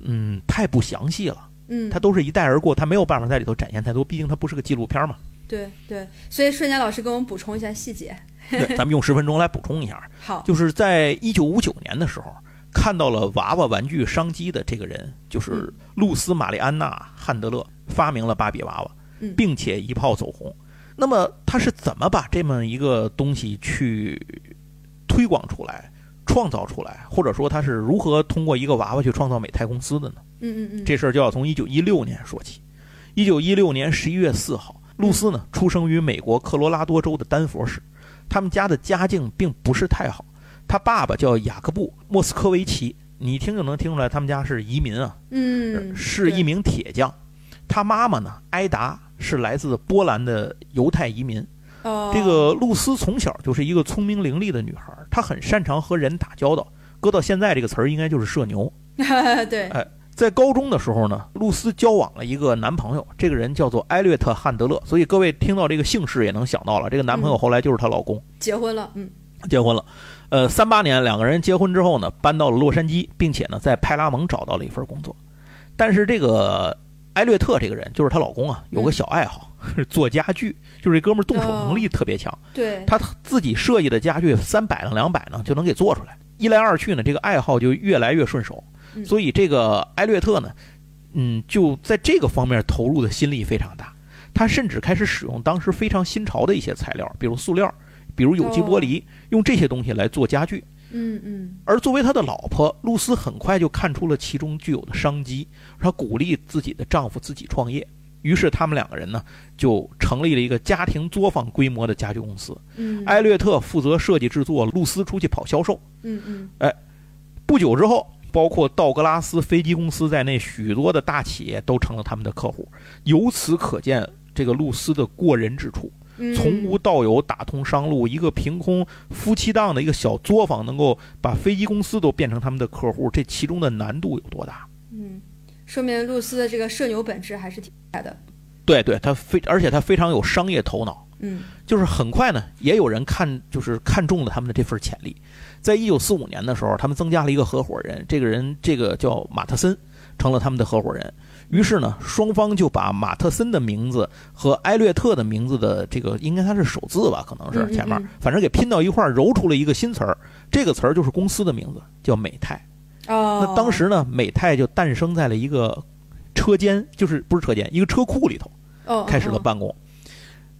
嗯太不详细了。嗯，他都是一带而过，他没有办法在里头展现太多，毕竟他不是个纪录片嘛。对对，所以瞬间老师给我们补充一下细节。对，咱们用十分钟来补充一下。好，就是在一九五九年的时候，看到了娃娃玩具商机的这个人，就是露丝·玛丽安娜·汉德勒，发明了芭比娃娃嗯，并且一炮走红。那么他是怎么把这么一个东西去推广出来、创造出来，或者说他是如何通过一个娃娃去创造美泰公司的呢？嗯嗯嗯，这事儿就要从一九一六年说起。一九一六年十一月四号，露丝呢出生于美国科罗拉多州的丹佛市，他们家的家境并不是太好。他爸爸叫雅各布·莫斯科维奇，你一听就能听出来他们家是移民啊，嗯是一名铁匠。他妈妈呢，埃达是来自波兰的犹太移民。哦，这个露丝从小就是一个聪明伶俐的女孩，她很擅长和人打交道。搁到现在这个词儿，应该就是社牛。对哎在高中的时候呢，露丝交往了一个男朋友，这个人叫做艾略特·汉德勒。所以各位听到这个姓氏也能想到了，这个男朋友嗯后来就是她老公，结婚了，嗯结婚了。呃，三八年两个人结婚之后呢，搬到了洛杉矶，并且呢在派拉蒙找到了一份工作。但是这个艾略特这个人，就是她老公啊，有个小爱好，是 做家具，就是这哥们儿动手能力特别强。对，他自己设计的家具三百呢、两百呢就能给做出来。一来二去呢，这个爱好就越来越顺手，嗯所以这个艾略特呢，嗯，就在这个方面投入的心力非常大。他甚至开始使用当时非常新潮的一些材料，比如塑料，比如有机玻璃，用这些东西来做家具。嗯嗯而作为他的老婆，露丝很快就看出了其中具有的商机，她鼓励自己的丈夫自己创业。于是他们两个人呢，就成立了一个家庭作坊规模的家具公司。嗯，艾略特负责设计制作，露丝出去跑销售。嗯嗯不久之后，包括道格拉斯飞机公司在内许多的大企业都成了他们的客户。由此可见，这个露丝的过人之处，嗯，从无到有，打通商路。一个凭空夫妻档的一个小作坊，能够把飞机公司都变成他们的客户，这其中的难度有多大？嗯，说明露丝的这个社牛本质还是挺厉害的。对对，他非而且他非常有商业头脑。嗯就是很快呢，也有人看就是看中了他们的这份潜力。在一九四五年的时候，他们增加了一个合伙人，这个人这个叫马特森，成了他们的合伙人。于是呢，双方就把马特森的名字和埃略特的名字的这个应该他是首字吧，可能是前面嗯，反正给拼到一块儿，揉出了一个新词儿。这个词儿就是公司的名字，叫美泰。哦，那当时呢，美泰就诞生在了一个车间，就是不是车间，一个车库里头。哦开始了办公。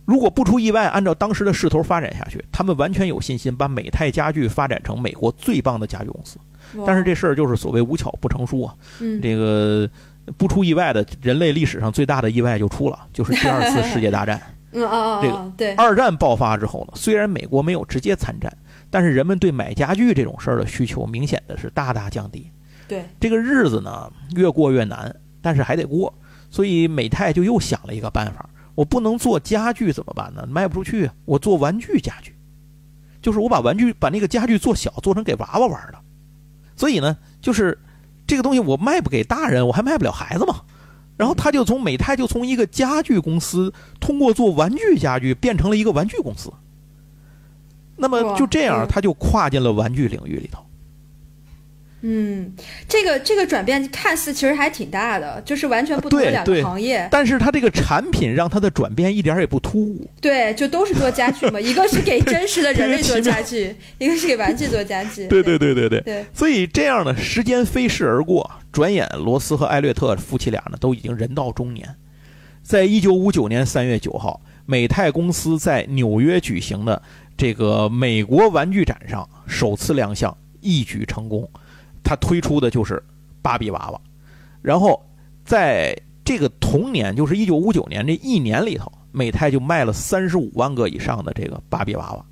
如果不出意外，按照当时的势头发展下去，他们完全有信心把美泰家具发展成美国最棒的家具公司。哦但是这事儿就是所谓无巧不成书啊，嗯这个不出意外的，人类历史上最大的意外就出了，就是第二次世界大战。嗯啊啊这个啊，对，二战爆发之后呢，虽然美国没有直接参战，但是人们对买家具这种事儿的需求明显的是大大降低。对，这个日子呢越过越难，但是还得过，所以美泰就又想了一个办法，我不能做家具怎么办呢？卖不出去，我做玩具家具，就是我把玩具把那个家具做小，做成给娃娃玩的。所以呢，就是这个东西我卖不给大人，我还卖不了孩子嘛。然后他就从美泰就从一个家具公司，通过做玩具家具变成了一个玩具公司。那么就这样，嗯他就跨进了玩具领域里头。嗯，这个这个转变看似其实还挺大的，就是完全不同的两个行业，但是他这个产品让他的转变一点也不突兀。对，就都是做家具嘛，一个是给真实的人类做家具，一个是给玩具做家具，对对对对对。对，所以这样呢，时间飞逝而过，转眼罗斯和艾略特夫妻俩呢都已经人到中年。在一九五九年三月九号，美泰公司在纽约举行的这个美国玩具展上首次亮相，一举成功。他推出的就是芭比娃娃，然后在这个同年，就是一九五九年这一年里头，美泰就卖了三十五万个以上的这个芭比娃娃，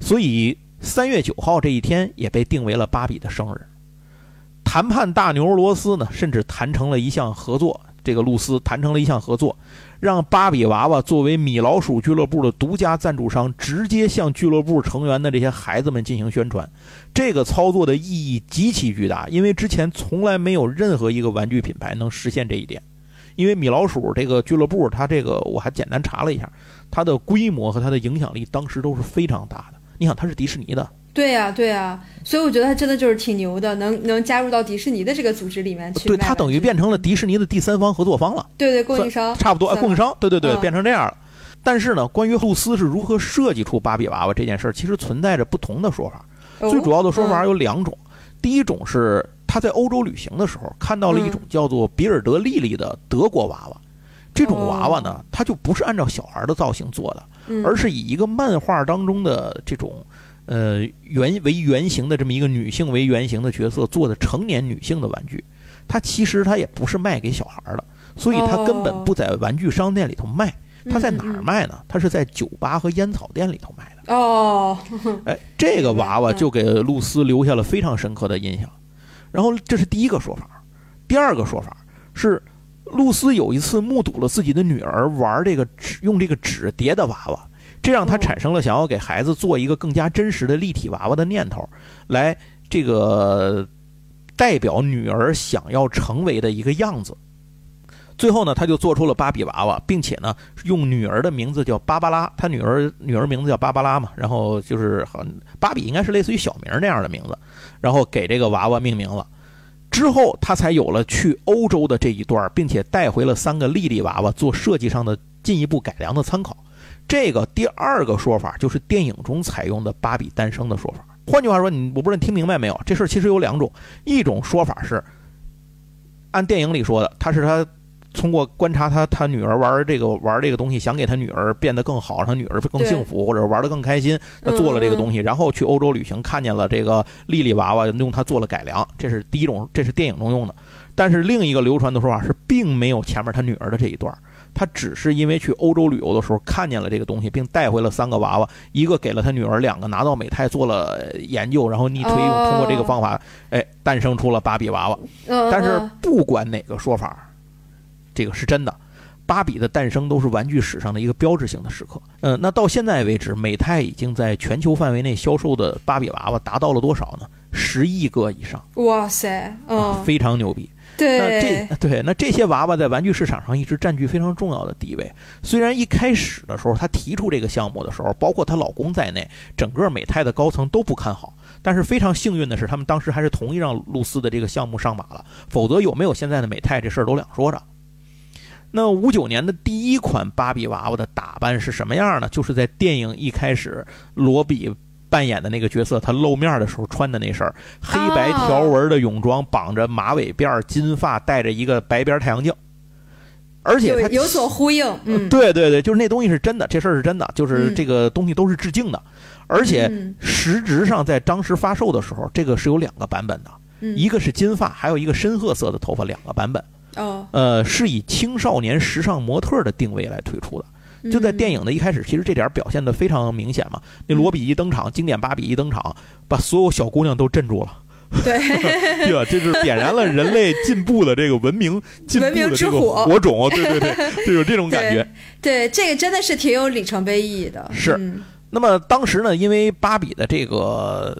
所以三月九号这一天也被定为了芭比的生日。谈判大牛罗斯呢，甚至谈成了一项合作，这个露丝谈成了一项合作，让芭比娃娃作为米老鼠俱乐部的独家赞助商，直接向俱乐部成员的这些孩子们进行宣传。这个操作的意义极其巨大，因为之前从来没有任何一个玩具品牌能实现这一点。因为米老鼠这个俱乐部，它这个我还简单查了一下，它的规模和它的影响力当时都是非常大的。你想，它是迪士尼的，对呀、对呀、所以我觉得他真的就是挺牛的，能能加入到迪士尼的这个组织里面去对，他等于变成了迪士尼的第三方合作方了。对对供应商。差不多，哎，供应商，对对对，嗯。变成这样。了。但是呢，关于露丝是如何设计出芭比娃娃这件事儿，其实存在着不同的说法。哦。最主要的说法嗯有两种，第一种是他在欧洲旅行的时候看到了一种叫做比尔德莉莉的德国娃娃。这种娃娃呢，它就不是按照小孩的造型做的，嗯。而是以一个漫画当中的这种呃原为原型的这么一个女性为原型的角色做的成年女性的玩具。它其实它也不是卖给小孩的，所以它根本不在玩具商店里头卖。它在哪儿嗯卖呢？它是在酒吧和烟草店里头卖的。哦，哎，这个娃娃嗯就给露丝留下了非常深刻的印象。然后这是第一个说法，第二个说法是，露丝有一次目睹了自己的女儿玩这个纸，用这个纸叠的娃娃，这让她哦产生了想要给孩子做一个更加真实的立体娃娃的念头，来这个代表女儿想要成为的一个样子。最后呢，他就做出了芭比娃娃，并且呢，用女儿的名字叫芭芭拉，他女儿女儿名字叫芭芭拉嘛，然后就是好像芭比应该是类似于小名那样的名字，然后给这个娃娃命名了。之后他才有了去欧洲的这一段，并且带回了三个莉莉娃娃做设计上的进一步改良的参考。这个第二个说法就是电影中采用的芭比诞生的说法。换句话说，你我不知道你听明白没有？这事儿其实有两种，一种说法是按电影里说的，他是他通过观察他他女儿玩这个玩这个东西，想给他女儿变得更好，让他女儿更幸福，或者玩得更开心，他做了这个东西，然后去欧洲旅行，看见了这个莉莉娃娃，用它做了改良，这是第一种，这是电影中用的。但是另一个流传的说法是，并没有前面他女儿的这一段，他只是因为去欧洲旅游的时候看见了这个东西，并带回了三个娃娃，一个给了他女儿，两个拿到美泰做了研究，然后逆推通过这个方法，哎，诞生出了芭比娃娃。嗯，但是嗯不管哪个说法，这个是真的。芭比的诞生都是玩具史上的一个标志性的时刻。嗯，那到现在为止，美泰已经在全球范围内销售的芭比娃娃达到了多少呢？十亿个以上，哇塞，啊，嗯，非常牛逼。那这，对那这些娃娃在玩具市场上一直占据非常重要的地位。虽然一开始的时候，她提出这个项目的时候，包括她老公在内，整个美泰的高层都不看好。但是非常幸运的是，他们当时还是同意让露丝的这个项目上马了。否则有没有现在的美泰这事儿都两说着。那五九年的第一款芭比娃娃的打扮是什么样呢？就是在电影一开始，罗比扮演的那个角色，他露面的时候穿的那身儿黑白条纹的泳装，绑着马尾辫儿，金发，戴着一个白边太阳镜，而且他有有所呼应，嗯，对对对，就是那东西是真的，这事儿是真的，就是嗯。这个东西都是致敬的，而且嗯。实质上在当时发售的时候，这个是有两个版本的，嗯。一个是金发，还有一个深褐色的头发，两个版本。哦，呃，是以青少年时尚模特的定位来推出的。就在电影的一开始，其实这点表现的非常明显嘛。那罗比一登场，经典芭比一登场，把所有小姑娘都镇住了。对，对吧？这是点燃了人类进步的这个文明进步的这个火种。对对对，就有这种感觉。对，这个真的是挺有里程碑意义的。是。那么当时呢，因为芭比的这个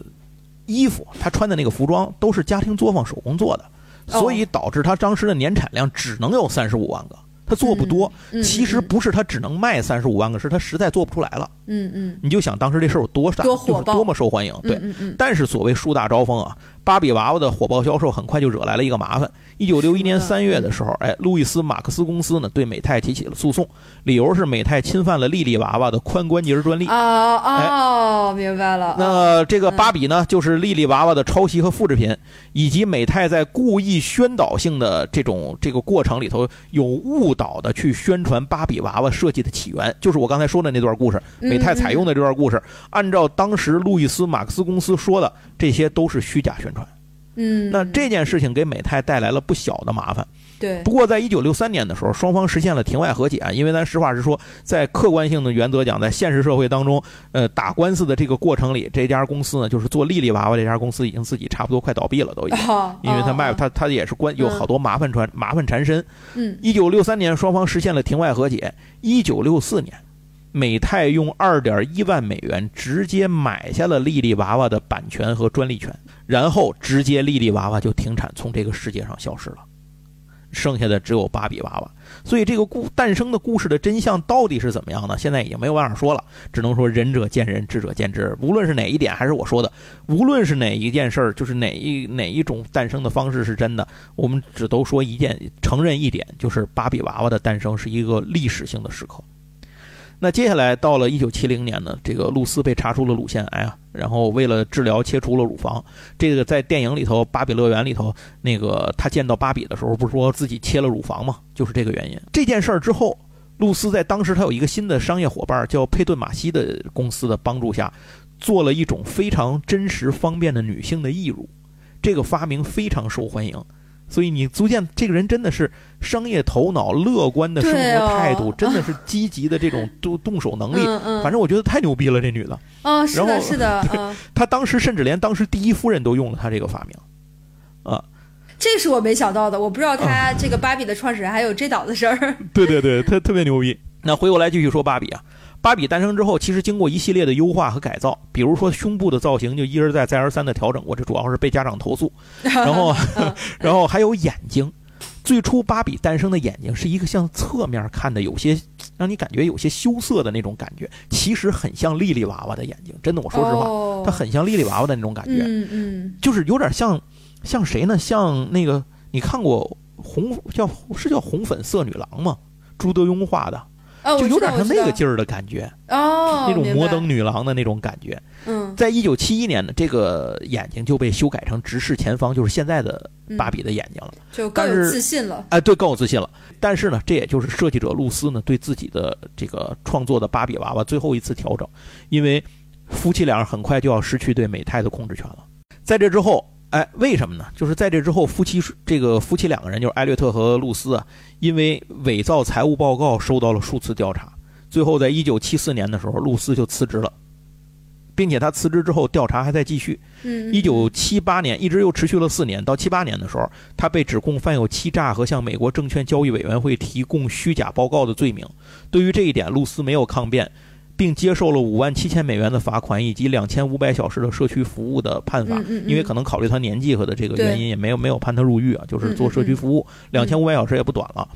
衣服，她穿的那个服装都是家庭作坊手工做的，所以导致她当时的年产量只能有三十五万个。他做不多，其实不是他只能卖三十五万个，是他实在做不出来了。嗯嗯，你就想当时这事儿有多大，多火爆，多么受欢迎。对，但是所谓树大招风啊。芭比娃娃的火爆销售很快就惹来了一个麻烦。一九六一年三月的时候，哎，路易斯·马克思公司呢对美泰提起了诉讼，理由是美泰侵犯了莉莉娃娃的髋关节专利。哦哦，明白了。那这个芭比呢，就是莉莉娃娃的抄袭和复制品，以及美泰在故意宣导性的这种这个过程里头有误导的去宣传芭比娃娃设计的起源，就是我刚才说的那段故事，美泰采用的这段故事，按照当时路易斯·马克思公司说的，这些都是虚假宣传。嗯，那这件事情给美泰带来了不小的麻烦。对，不过在一九六三年的时候，双方实现了庭外和解。因为咱实话实说，在客观性的原则讲，在现实社会当中，呃，打官司的这个过程里，这家公司呢，就是做莉莉娃娃这家公司已经自己差不多快倒闭了，都已经，因为他卖他他也是关有好多麻烦传麻烦缠身。嗯，一九六三年双方实现了庭外和解。一九六四年。美泰用二点一万美元直接买下了莉莉娃娃的版权和专利权，然后直接莉莉娃娃就停产，从这个世界上消失了，剩下的只有芭比娃娃。所以这个故诞生的故事的真相到底是怎么样呢？现在已经没有办法说了，只能说仁者见仁，智者见智。无论是哪一点，还是我说的，无论是哪一件事儿，就是哪一哪一种诞生的方式是真的，我们只都说一件，承认一点，就是芭比娃娃的诞生是一个历史性的时刻。那接下来到了一九七零年呢，这个露丝被查出了乳腺癌啊，然后为了治疗切除了乳房。这个在电影里头，《芭比乐园》里头，那个他见到芭比的时候，不是说自己切了乳房吗？就是这个原因。这件事儿之后，露丝在当时他有一个新的商业伙伴叫佩顿马西的公司的帮助下，做了一种非常真实方便的女性的义乳，这个发明非常受欢迎。所以你足见这个人真的是商业头脑、乐观的生活态度，真的是积极的这种动动手能力。反正我觉得太牛逼了，这女的。哦，是的，是的。她当时甚至连当时第一夫人都用了她这个发明。啊，这是我没想到的。我不知道她这个芭比的创始人还有这档子事儿。对对对，特特别牛逼。那回过来继续说芭比啊。芭比诞生之后，其实经过一系列的优化和改造，比如说胸部的造型就一而再再而三的调整过，这主要是被家长投诉。然后，然后还有眼睛，最初芭比诞生的眼睛是一个向侧面看的，有些让你感觉有些羞涩的那种感觉，其实很像莉莉娃娃的眼睛。真的，我说实话，它很像莉莉娃娃的那种感觉。嗯嗯，就是有点像，像谁呢？像那个你看过红叫是叫红粉色女郎吗？朱德庸画的。就有点像那个劲儿的感觉哦，那种摩登女郎的那种感觉。嗯，在一九七一年呢，这个眼睛就被修改成直视前方，就是现在的芭比的眼睛了，就更有自信了。哎，对，更有自信了。但是呢，这也就是设计者露丝呢对自己的这个创作的芭比娃娃最后一次调整，因为夫妻俩很快就要失去对美泰的控制权了。在这之后。哎，为什么呢？就是在这之后，夫妻这个夫妻两个人，就是艾略特和露丝啊，因为伪造财务报告受到了数次调查，最后在一九七四年的时候，露丝就辞职了，并且他辞职之后，调查还在继续。嗯，一九七八年一直又持续了四年，到七八年的时候，他被指控犯有欺诈和向美国证券交易委员会提供虚假报告的罪名。对于这一点，露丝没有抗辩。并接受了五万七千美元的罚款以及两千五百小时的社区服务的判罚，因为可能考虑他年纪和的这个原因，也没有没有判他入狱啊，就是做社区服务，两千五百小时也不短了。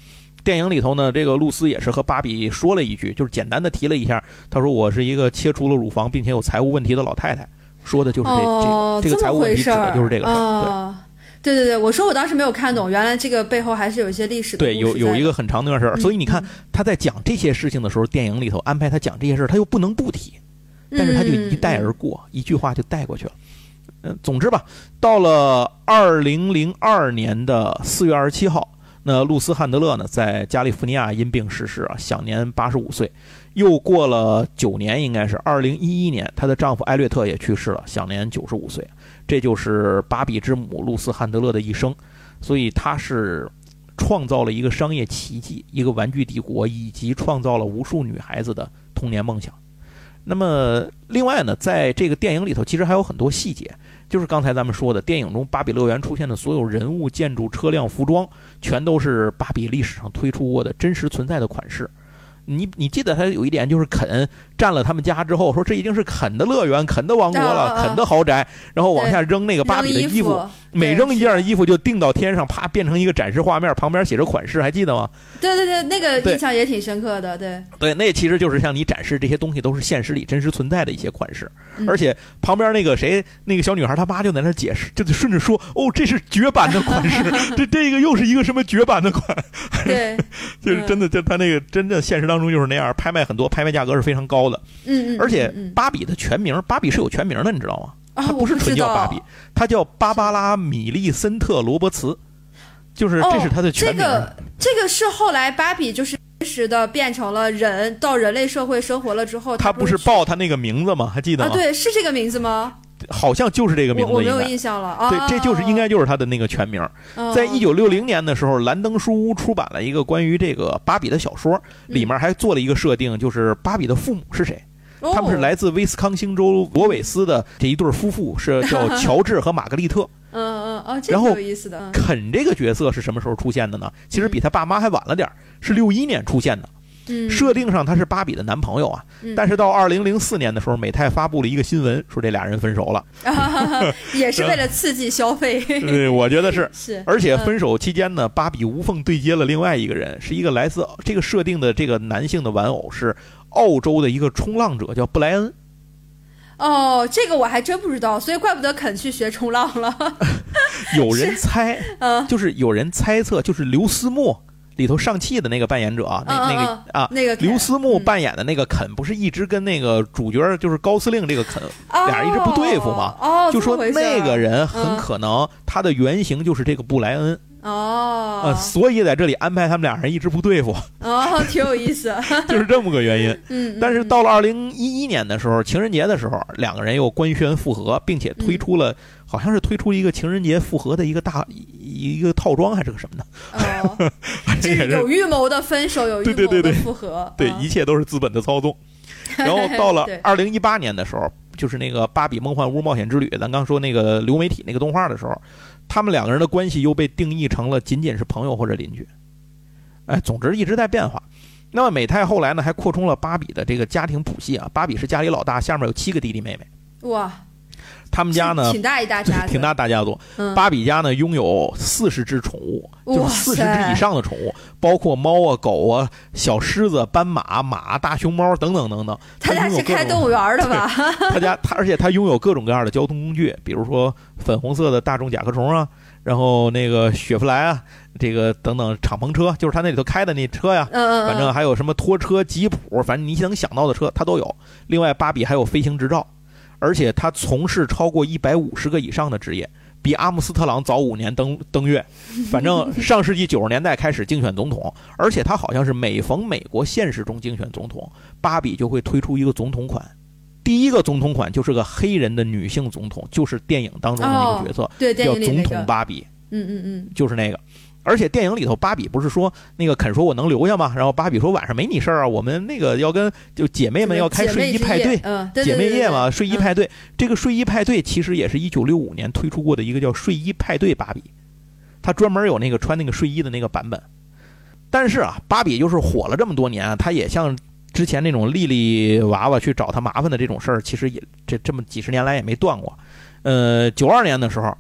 电影里头呢，这个露丝也是和芭比说了一句，就是简单的提了一下，她说我是一个切除了乳房并且有财务问题的老太太，说的就是这这这个财务问题指的就是这个事儿，对。对对对，我说我当时没有看懂，原来这个背后还是有一些历史。对，有有一个很长的段事儿，所以你看他在讲这些事情的时候，电影里头安排他讲这些事儿，他又不能不提，但是他就一带而过，一句话就带过去了。嗯，总之吧，到了二零零二年的四月二十七号，那露丝·汉德勒呢，在加利福尼亚因病逝世啊，享年八十五岁。又过了九年，应该是二零一一年，她的丈夫艾略特也去世了，享年九十五岁。这就是芭比之母露丝·汉德勒的一生，所以她是创造了一个商业奇迹，一个玩具帝国，以及创造了无数女孩子的童年梦想。那么，另外呢，在这个电影里头，其实还有很多细节，就是刚才咱们说的，电影中芭比乐园出现的所有人物、建筑、车辆、服装，全都是芭比历史上推出过的真实存在的款式。你你记得他有一点就是肯占了他们家之后，说这已经是肯的乐园、肯的王国了、肯的豪宅，然后往下扔那个芭比的衣服，每扔一件衣服就定到天上，啪变成一个展示画面，旁边写着款式，还记得吗？对对对，那个印象也挺深刻的。对对，那其实就是向你展示这些东西都是现实里真实存在的一些款式，而且旁边那个谁，那个小女孩她妈就在那解释，就顺着说，哦，这是绝版的款式，这这个又是一个什么绝版的款？对，就是真的，就他那个真的现实当。当中就是那样，拍卖很多，拍卖价格是非常高的。嗯嗯。而且芭比的全名，芭比是有全名的，你知道吗？它不是纯叫芭比，它叫芭芭拉·米利森特·罗伯茨，就是这是它的全名。这个这个是后来芭比就是真实的变成了人，到人类社会生活了之后，他不是报他那个名字吗？还记得吗？啊，对，是这个名字吗？好像就是这个名字，我没有印象了。对，这就是应该就是他的那个全名。在一九六零年的时候，兰登书屋出版了一个关于这个芭比的小说，里面还做了一个设定，就是芭比的父母是谁？他们是来自威斯康星州罗韦斯的这一对夫妇，是叫乔治和玛格丽特。嗯嗯哦，然后有意思的。肯这个角色是什么时候出现的呢？其实比他爸妈还晚了点是六一年出现的。设定上他是芭比的男朋友啊，但是到二零零四年的时候，美泰发布了一个新闻，说这俩人分手了，也是为了刺激消费。对，我觉得是。是。而且分手期间呢，芭比无缝对接了另外一个人，是一个来自这个设定的这个男性的玩偶是澳洲的一个冲浪者，叫布莱恩。哦，这个我还真不知道，所以怪不得肯去学冲浪了。有人猜，就是有人猜测，就是刘思慕。里头上汽的那个扮演者啊，那那个啊，那个刘思慕扮演的那个肯，不是一直跟那个主角就是高司令这个肯俩人一直不对付吗？哦，就说那个人很可能他的原型就是这个布莱恩。哦，呃，所以在这里安排他们俩人一直不对付。哦，挺有意思，就是这么个原因。嗯，但是到了二零一一年的时候，情人节的时候，两个人又官宣复合，并且推出了。好像是推出一个情人节复合的一个大一个套装还是个什么的？哦，是有预谋的分手，有预谋的复合，对，一切都是资本的操纵。然后到了二零一八年的时候，就是那个《芭比梦幻屋冒险之旅》，咱刚说那个流媒体那个动画的时候，他们两个人的关系又被定义成了仅仅是朋友或者邻居。哎，总之一直在变化。那么美泰后来呢，还扩充了芭比的这个家庭谱系啊，芭比是家里老大，下面有七个弟弟妹妹。哇。他们家呢，挺大一大家，挺大大家族。芭比家呢，拥有四十只宠物，就是四十只以上的宠物，包括猫啊、狗啊、小狮子、斑马、马、大熊猫等等等等。他家是开动物园的吧？他家他，而且他拥有各种各样的交通工具，比如说粉红色的大众甲壳虫啊，然后那个雪佛兰啊，这个等等敞篷车，就是他那里头开的那车呀。嗯嗯。反正还有什么拖车、吉普，反正你能想到的车他都有。另外，芭比还有飞行执照。而且他从事超过一百五十个以上的职业，比阿姆斯特朗早五年登登月。反正上世纪九十年代开始竞选总统，而且他好像是每逢美国现实中竞选总统，芭比就会推出一个总统款。第一个总统款就是个黑人的女性总统，就是电影当中的那个角色，叫总统芭比。嗯嗯嗯，就是那个。而且电影里头，芭比不是说那个肯说我能留下吗？然后芭比说晚上没你事儿啊，我们那个要跟就姐妹们要开睡衣派对，姐妹夜嘛，睡衣派对。这个睡衣派对其实也是一九六五年推出过的一个叫睡衣派对芭比，它专门有那个穿那个睡衣的那个版本。但是啊，芭比就是火了这么多年，它也像之前那种莉莉娃娃去找他麻烦的这种事儿，其实也这这么几十年来也没断过。呃，九二年的时候。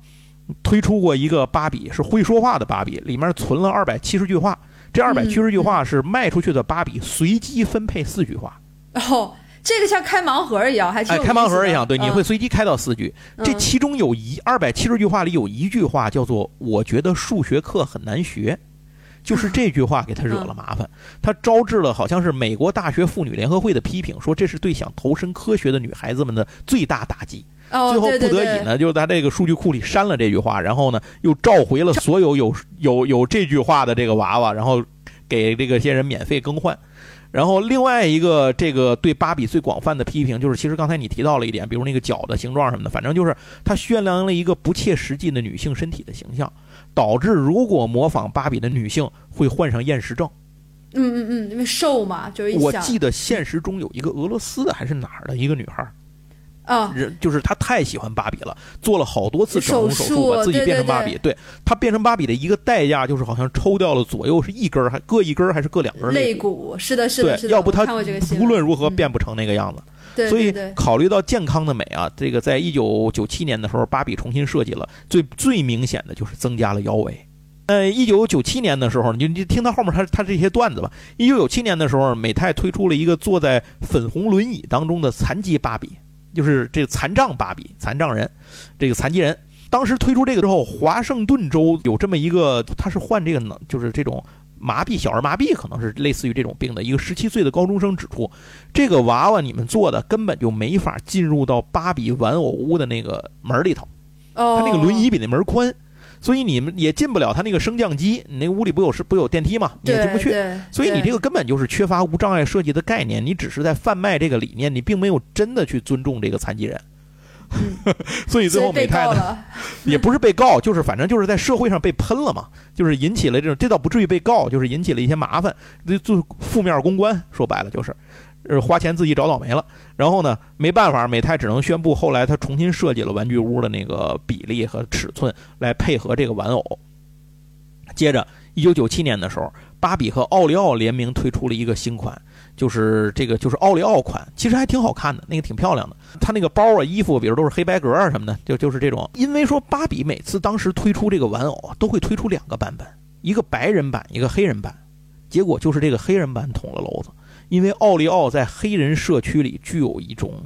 推出过一个芭比，是会说话的芭比，里面存了二百七十句话。这二百七十句话是卖出去的芭比随机分配四句话。哦，这个像开盲盒一样，还哎，开盲盒一样，对，你会随机开到四句。这其中有一二百七十句话里有一句话叫做“我觉得数学课很难学”，就是这句话给他惹了麻烦，他招致了好像是美国大学妇女联合会的批评，说这是对想投身科学的女孩子们的最大打击。最后不得已呢，就在这个数据库里删了这句话，然后呢又召回了所有有有有这句话的这个娃娃，然后给这个些人免费更换。然后另外一个这个对芭比最广泛的批评就是，其实刚才你提到了一点，比如那个脚的形状什么的，反正就是它宣扬了一个不切实际的女性身体的形象。导致如果模仿芭比的女性会患上厌食症。嗯嗯嗯，因为瘦嘛，就是我记得现实中有一个俄罗斯的还是哪儿的一个女孩儿，啊，人就是他太喜欢芭比了，做了好多次整容手手术把自己变成芭比。对他变成芭比的一个代价就是好像抽掉了左右是一根儿，还各一根儿还是各两根儿肋骨。是的，是的，是对，的，要不她我看过这个新无论如何嗯变不成那个样子。对所以考虑到健康的美啊，这个在一九九七年的时候，芭比重新设计了，最最明显的就是增加了腰围。呃，一九九七年的时候，你就你听他后面他他这些段子吧。一九九七年的时候，美泰推出了一个坐在粉红轮椅当中的残疾芭比，就是这个残障芭比，残障人，这个残疾人。当时推出这个之后，华盛顿州有这么一个，他是患这个呢，就是这种麻痹，小儿麻痹，可能是类似于这种病的一个十七岁的高中生指出，这个娃娃你们做的根本就没法进入到芭比玩偶屋的那个门里头，他，那个轮椅比那门儿宽，所以你们也进不了他那个升降机。你那屋里不有是不有电梯吗？你也进不去。所以你这个个根本就是缺乏无障碍设计的概念，你只是在贩卖这个理念，你并没有真的去尊重这个残疾人。所以最后美泰呢，也不是被告，就是反正就是在社会上被喷了嘛，就是引起了这种，这倒不至于被告，就是引起了一些麻烦，这就负面公关，说白了就是，是，花钱自己找倒霉了。然后呢，没办法，美泰只能宣布，后来他重新设计了玩具屋的那个比例和尺寸来配合这个玩偶。接着，一九九七年的时候，芭比和奥利奥联名推出了一个新款，就是这个就是奥利奥款，其实还挺好看的，那个挺漂亮的。它那个包啊、衣服，比如都是黑白格啊什么的，就就是这种。因为说芭比每次当时推出这个玩偶，都会推出两个版本，一个白人版，一个黑人版。结果就是这个黑人版捅了娄子，因为奥利奥在黑人社区里具有一种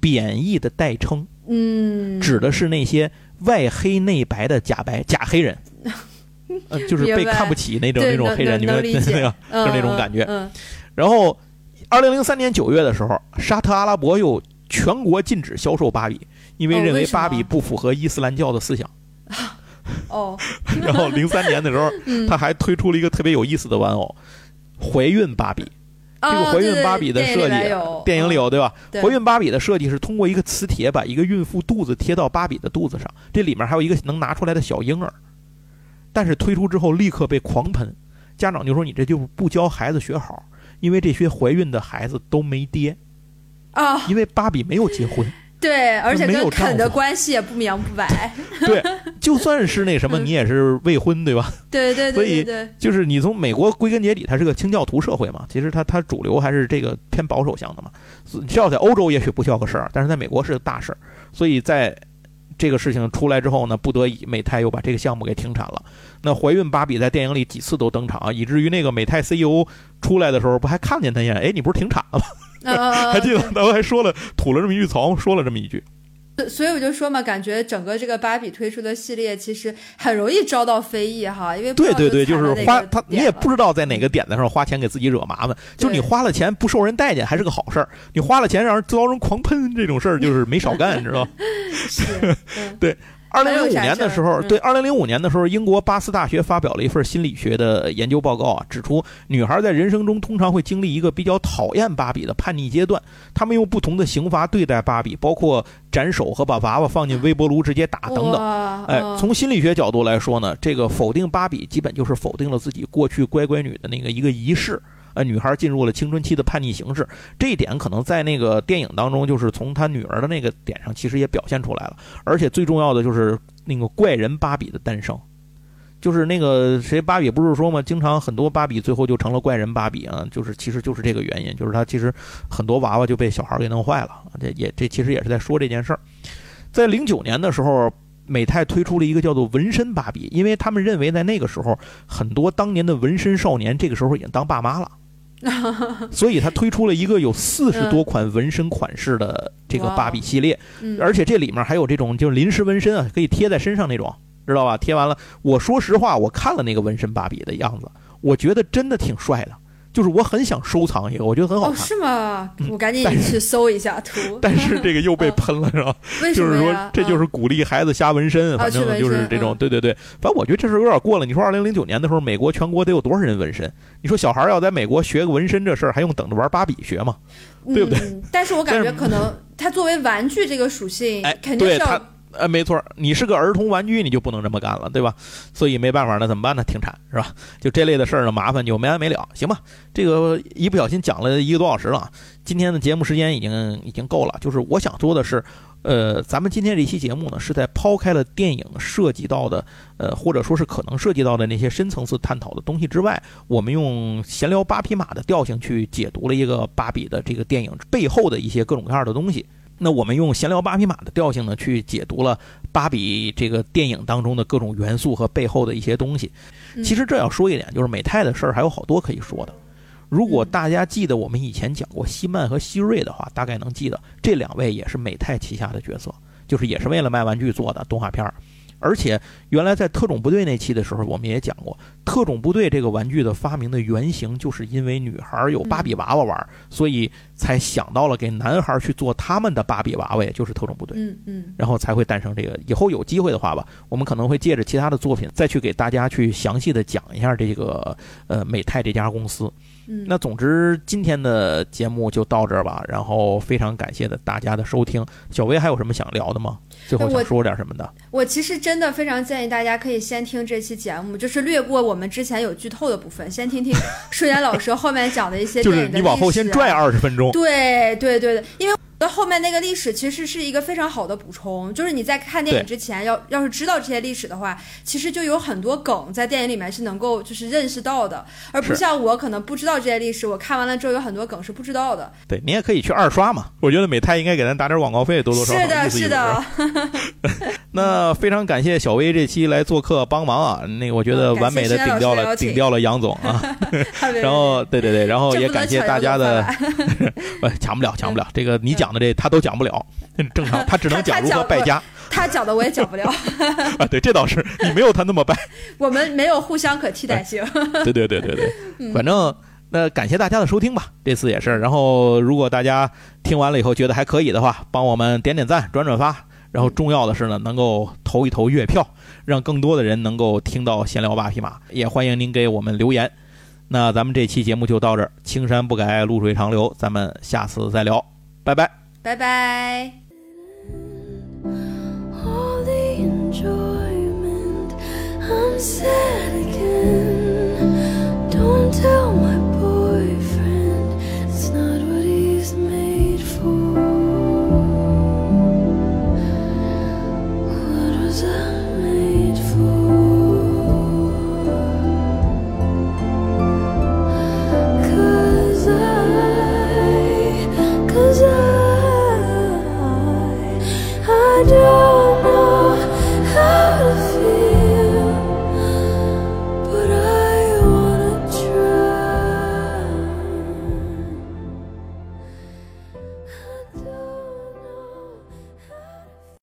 贬义的代称，嗯，指的是那些外黑内白的假白假黑人。呃，就是被看不起那种那种黑人，你们 那个嗯就是那种感觉。嗯，然后，二零零三年九月的时候，沙特阿拉伯又全国禁止销售芭比，因为认为芭比不符合伊斯兰教的思想。哦，然后零三年的时候，嗯。他还推出了一个特别有意思的玩偶——怀孕芭比。这个怀孕芭比的设计，电影里有对吧？怀孕芭比的设计是通过一个磁铁把一个孕妇肚子贴到芭比的肚子上，这里面还有一个能拿出来的小婴儿。但是推出之后立刻被狂喷，家长就说你这就不教孩子学好，因为这些怀孕的孩子都没爹，啊，因为芭比没有结婚。对，而且跟肯的关系也不明不白，对，就算是那什么，嗯你也是未婚对吧？对对所以对对对，就是你从美国归根结底，它是个清教徒社会嘛，其实它它主流还是这个偏保守向的嘛。需要在欧洲也许不需要个事儿，但是在美国是个大事儿。所以在这个事情出来之后呢，不得已美泰又把这个项目给停产了。那怀孕芭比在电影里几次都登场，以至于那个美泰 CEO 出来的时候，不还看见他一眼？哎，你不是停产了吗？呃，还记得他还说了吐了这么一句槽，说了这么一句。对所以我就说嘛，感觉整个这个芭比推出的系列其实很容易遭到非议哈，因为对对对，就是花他，你也不知道在哪个点子上花钱给自己惹麻烦。就是你花了钱不受人待见还是个好事儿，你花了钱让人遭人狂喷这种事儿就是没少干，你知道？是，嗯对。二零零五年的时候，嗯对，二零零五年的时候，英国巴斯大学发表了一份心理学的研究报告啊，指出女孩在人生中通常会经历一个比较讨厌芭比的叛逆阶段，她们用不同的刑罚对待芭比，包括斩首和把娃娃放进微波炉直接打等等。哎，嗯从心理学角度来说呢，这个否定芭比基本就是否定了自己过去乖乖女的那个一个仪式。呃，女孩进入了青春期的叛逆形式，这一点可能在那个电影当中，就是从她女儿的那个点上，其实也表现出来了。而且最重要的就是那个怪人芭比的诞生，就是那个谁芭比不是说吗？经常很多芭比最后就成了怪人芭比啊，就是其实就是这个原因，就是她其实很多娃娃就被小孩给弄坏了。这也这其实也是在说这件事儿。在零九年的时候，美泰推出了一个叫做纹身芭比，因为他们认为在那个时候，很多当年的纹身少年这个时候已经当爸妈了。所以他推出了一个有四十多款纹身款式的这个芭比系列，嗯而且这里面还有这种就是临时纹身啊，可以贴在身上那种，知道吧？贴完了，我说实话，我看了那个纹身芭比的样子，我觉得真的挺帅的，就是我很想收藏一个，我觉得很好哦，看。是吗嗯？我赶紧去搜一下图。但是这个又被喷了，是吧？为什就是说这就是鼓励孩子瞎纹身，啊反正就是这种，嗯对对对。反正我觉得这事儿有点过了。你说二零零九年的时候，美国全国得有多少人纹身？你说小孩要在美国学个纹身这事儿，还用等着玩芭比学吗？对不对嗯？但是我感觉可能它作为玩具这个属性哎，肯定是要呃，没错，你是个儿童玩具，你就不能这么干了，对吧？所以没办法，那怎么办呢？停产是吧？就这类的事儿呢，麻烦就没完没了，行吧？这个一不小心讲了一个多小时了，今天的节目时间已经已经够了。就是我想说的是，呃，咱们今天这期节目呢，是在抛开了电影涉及到的，呃，或者说是可能涉及到的那些深层次探讨的东西之外，我们用闲聊八匹马的调性去解读了一个芭比的这个电影背后的一些各种各样的东西。那我们用闲聊八匹马的调性呢，去解读了芭比这个电影当中的各种元素和背后的一些东西。其实这要说一点，就是美泰的事儿还有好多可以说的。如果大家记得我们以前讲过希曼和希瑞的话，大概能记得这两位也是美泰旗下的角色，就是也是为了卖玩具做的动画片儿。而且，原来在特种部队那期的时候，我们也讲过，特种部队这个玩具的发明的原型，就是因为女孩有芭比娃娃玩，所以才想到了给男孩去做他们的芭比娃娃，也就是特种部队。嗯嗯。然后才会诞生这个。以后有机会的话吧，我们可能会借着其他的作品，再去给大家去详细的讲一下这个呃美泰这家公司。嗯。那总之，今天的节目就到这儿吧。然后非常感谢的大家的收听。小薇还有什么想聊的吗？最后想说点什么的？我其实真的非常建议大家可以先听这期节目，就是略过我们之前有剧透的部分，先听听顺言老师后面讲的一些 就是你往后先拽二十分钟。对对对对，因为。后面那个历史其实是一个非常好的补充，就是你在看电影之前，要要是知道这些历史的话，其实就有很多梗在电影里面是能够就是认识到的，而不像我可能不知道这些历史，我看完了之后有很多梗是不知道的。对你也可以去二刷嘛，我觉得美泰应该给咱打点广告费，多多少少是的，是的。那非常感谢小薇这期来做客帮忙啊，那个我觉得完美的顶掉了顶掉了杨总啊，然后对对对，然后也感谢大家的，抢不了抢不了，这个你讲的。这他都讲不了，正常，他只能讲如何败家。他讲的我也讲不了。啊，对，这倒是，你没有他那么败。我们没有互相可替代性。对对对对对，反正那感谢大家的收听吧，这次也是。然后如果大家听完了以后觉得还可以的话，帮我们点点赞、转转发。然后重要的是呢，能够投一投月票，让更多的人能够听到闲聊八匹马。也欢迎您给我们留言。那咱们这期节目就到这儿，青山不改，绿水长流，咱们下次再聊，拜拜。拜拜。All the enjoyment, I'm sad again. Don't tell my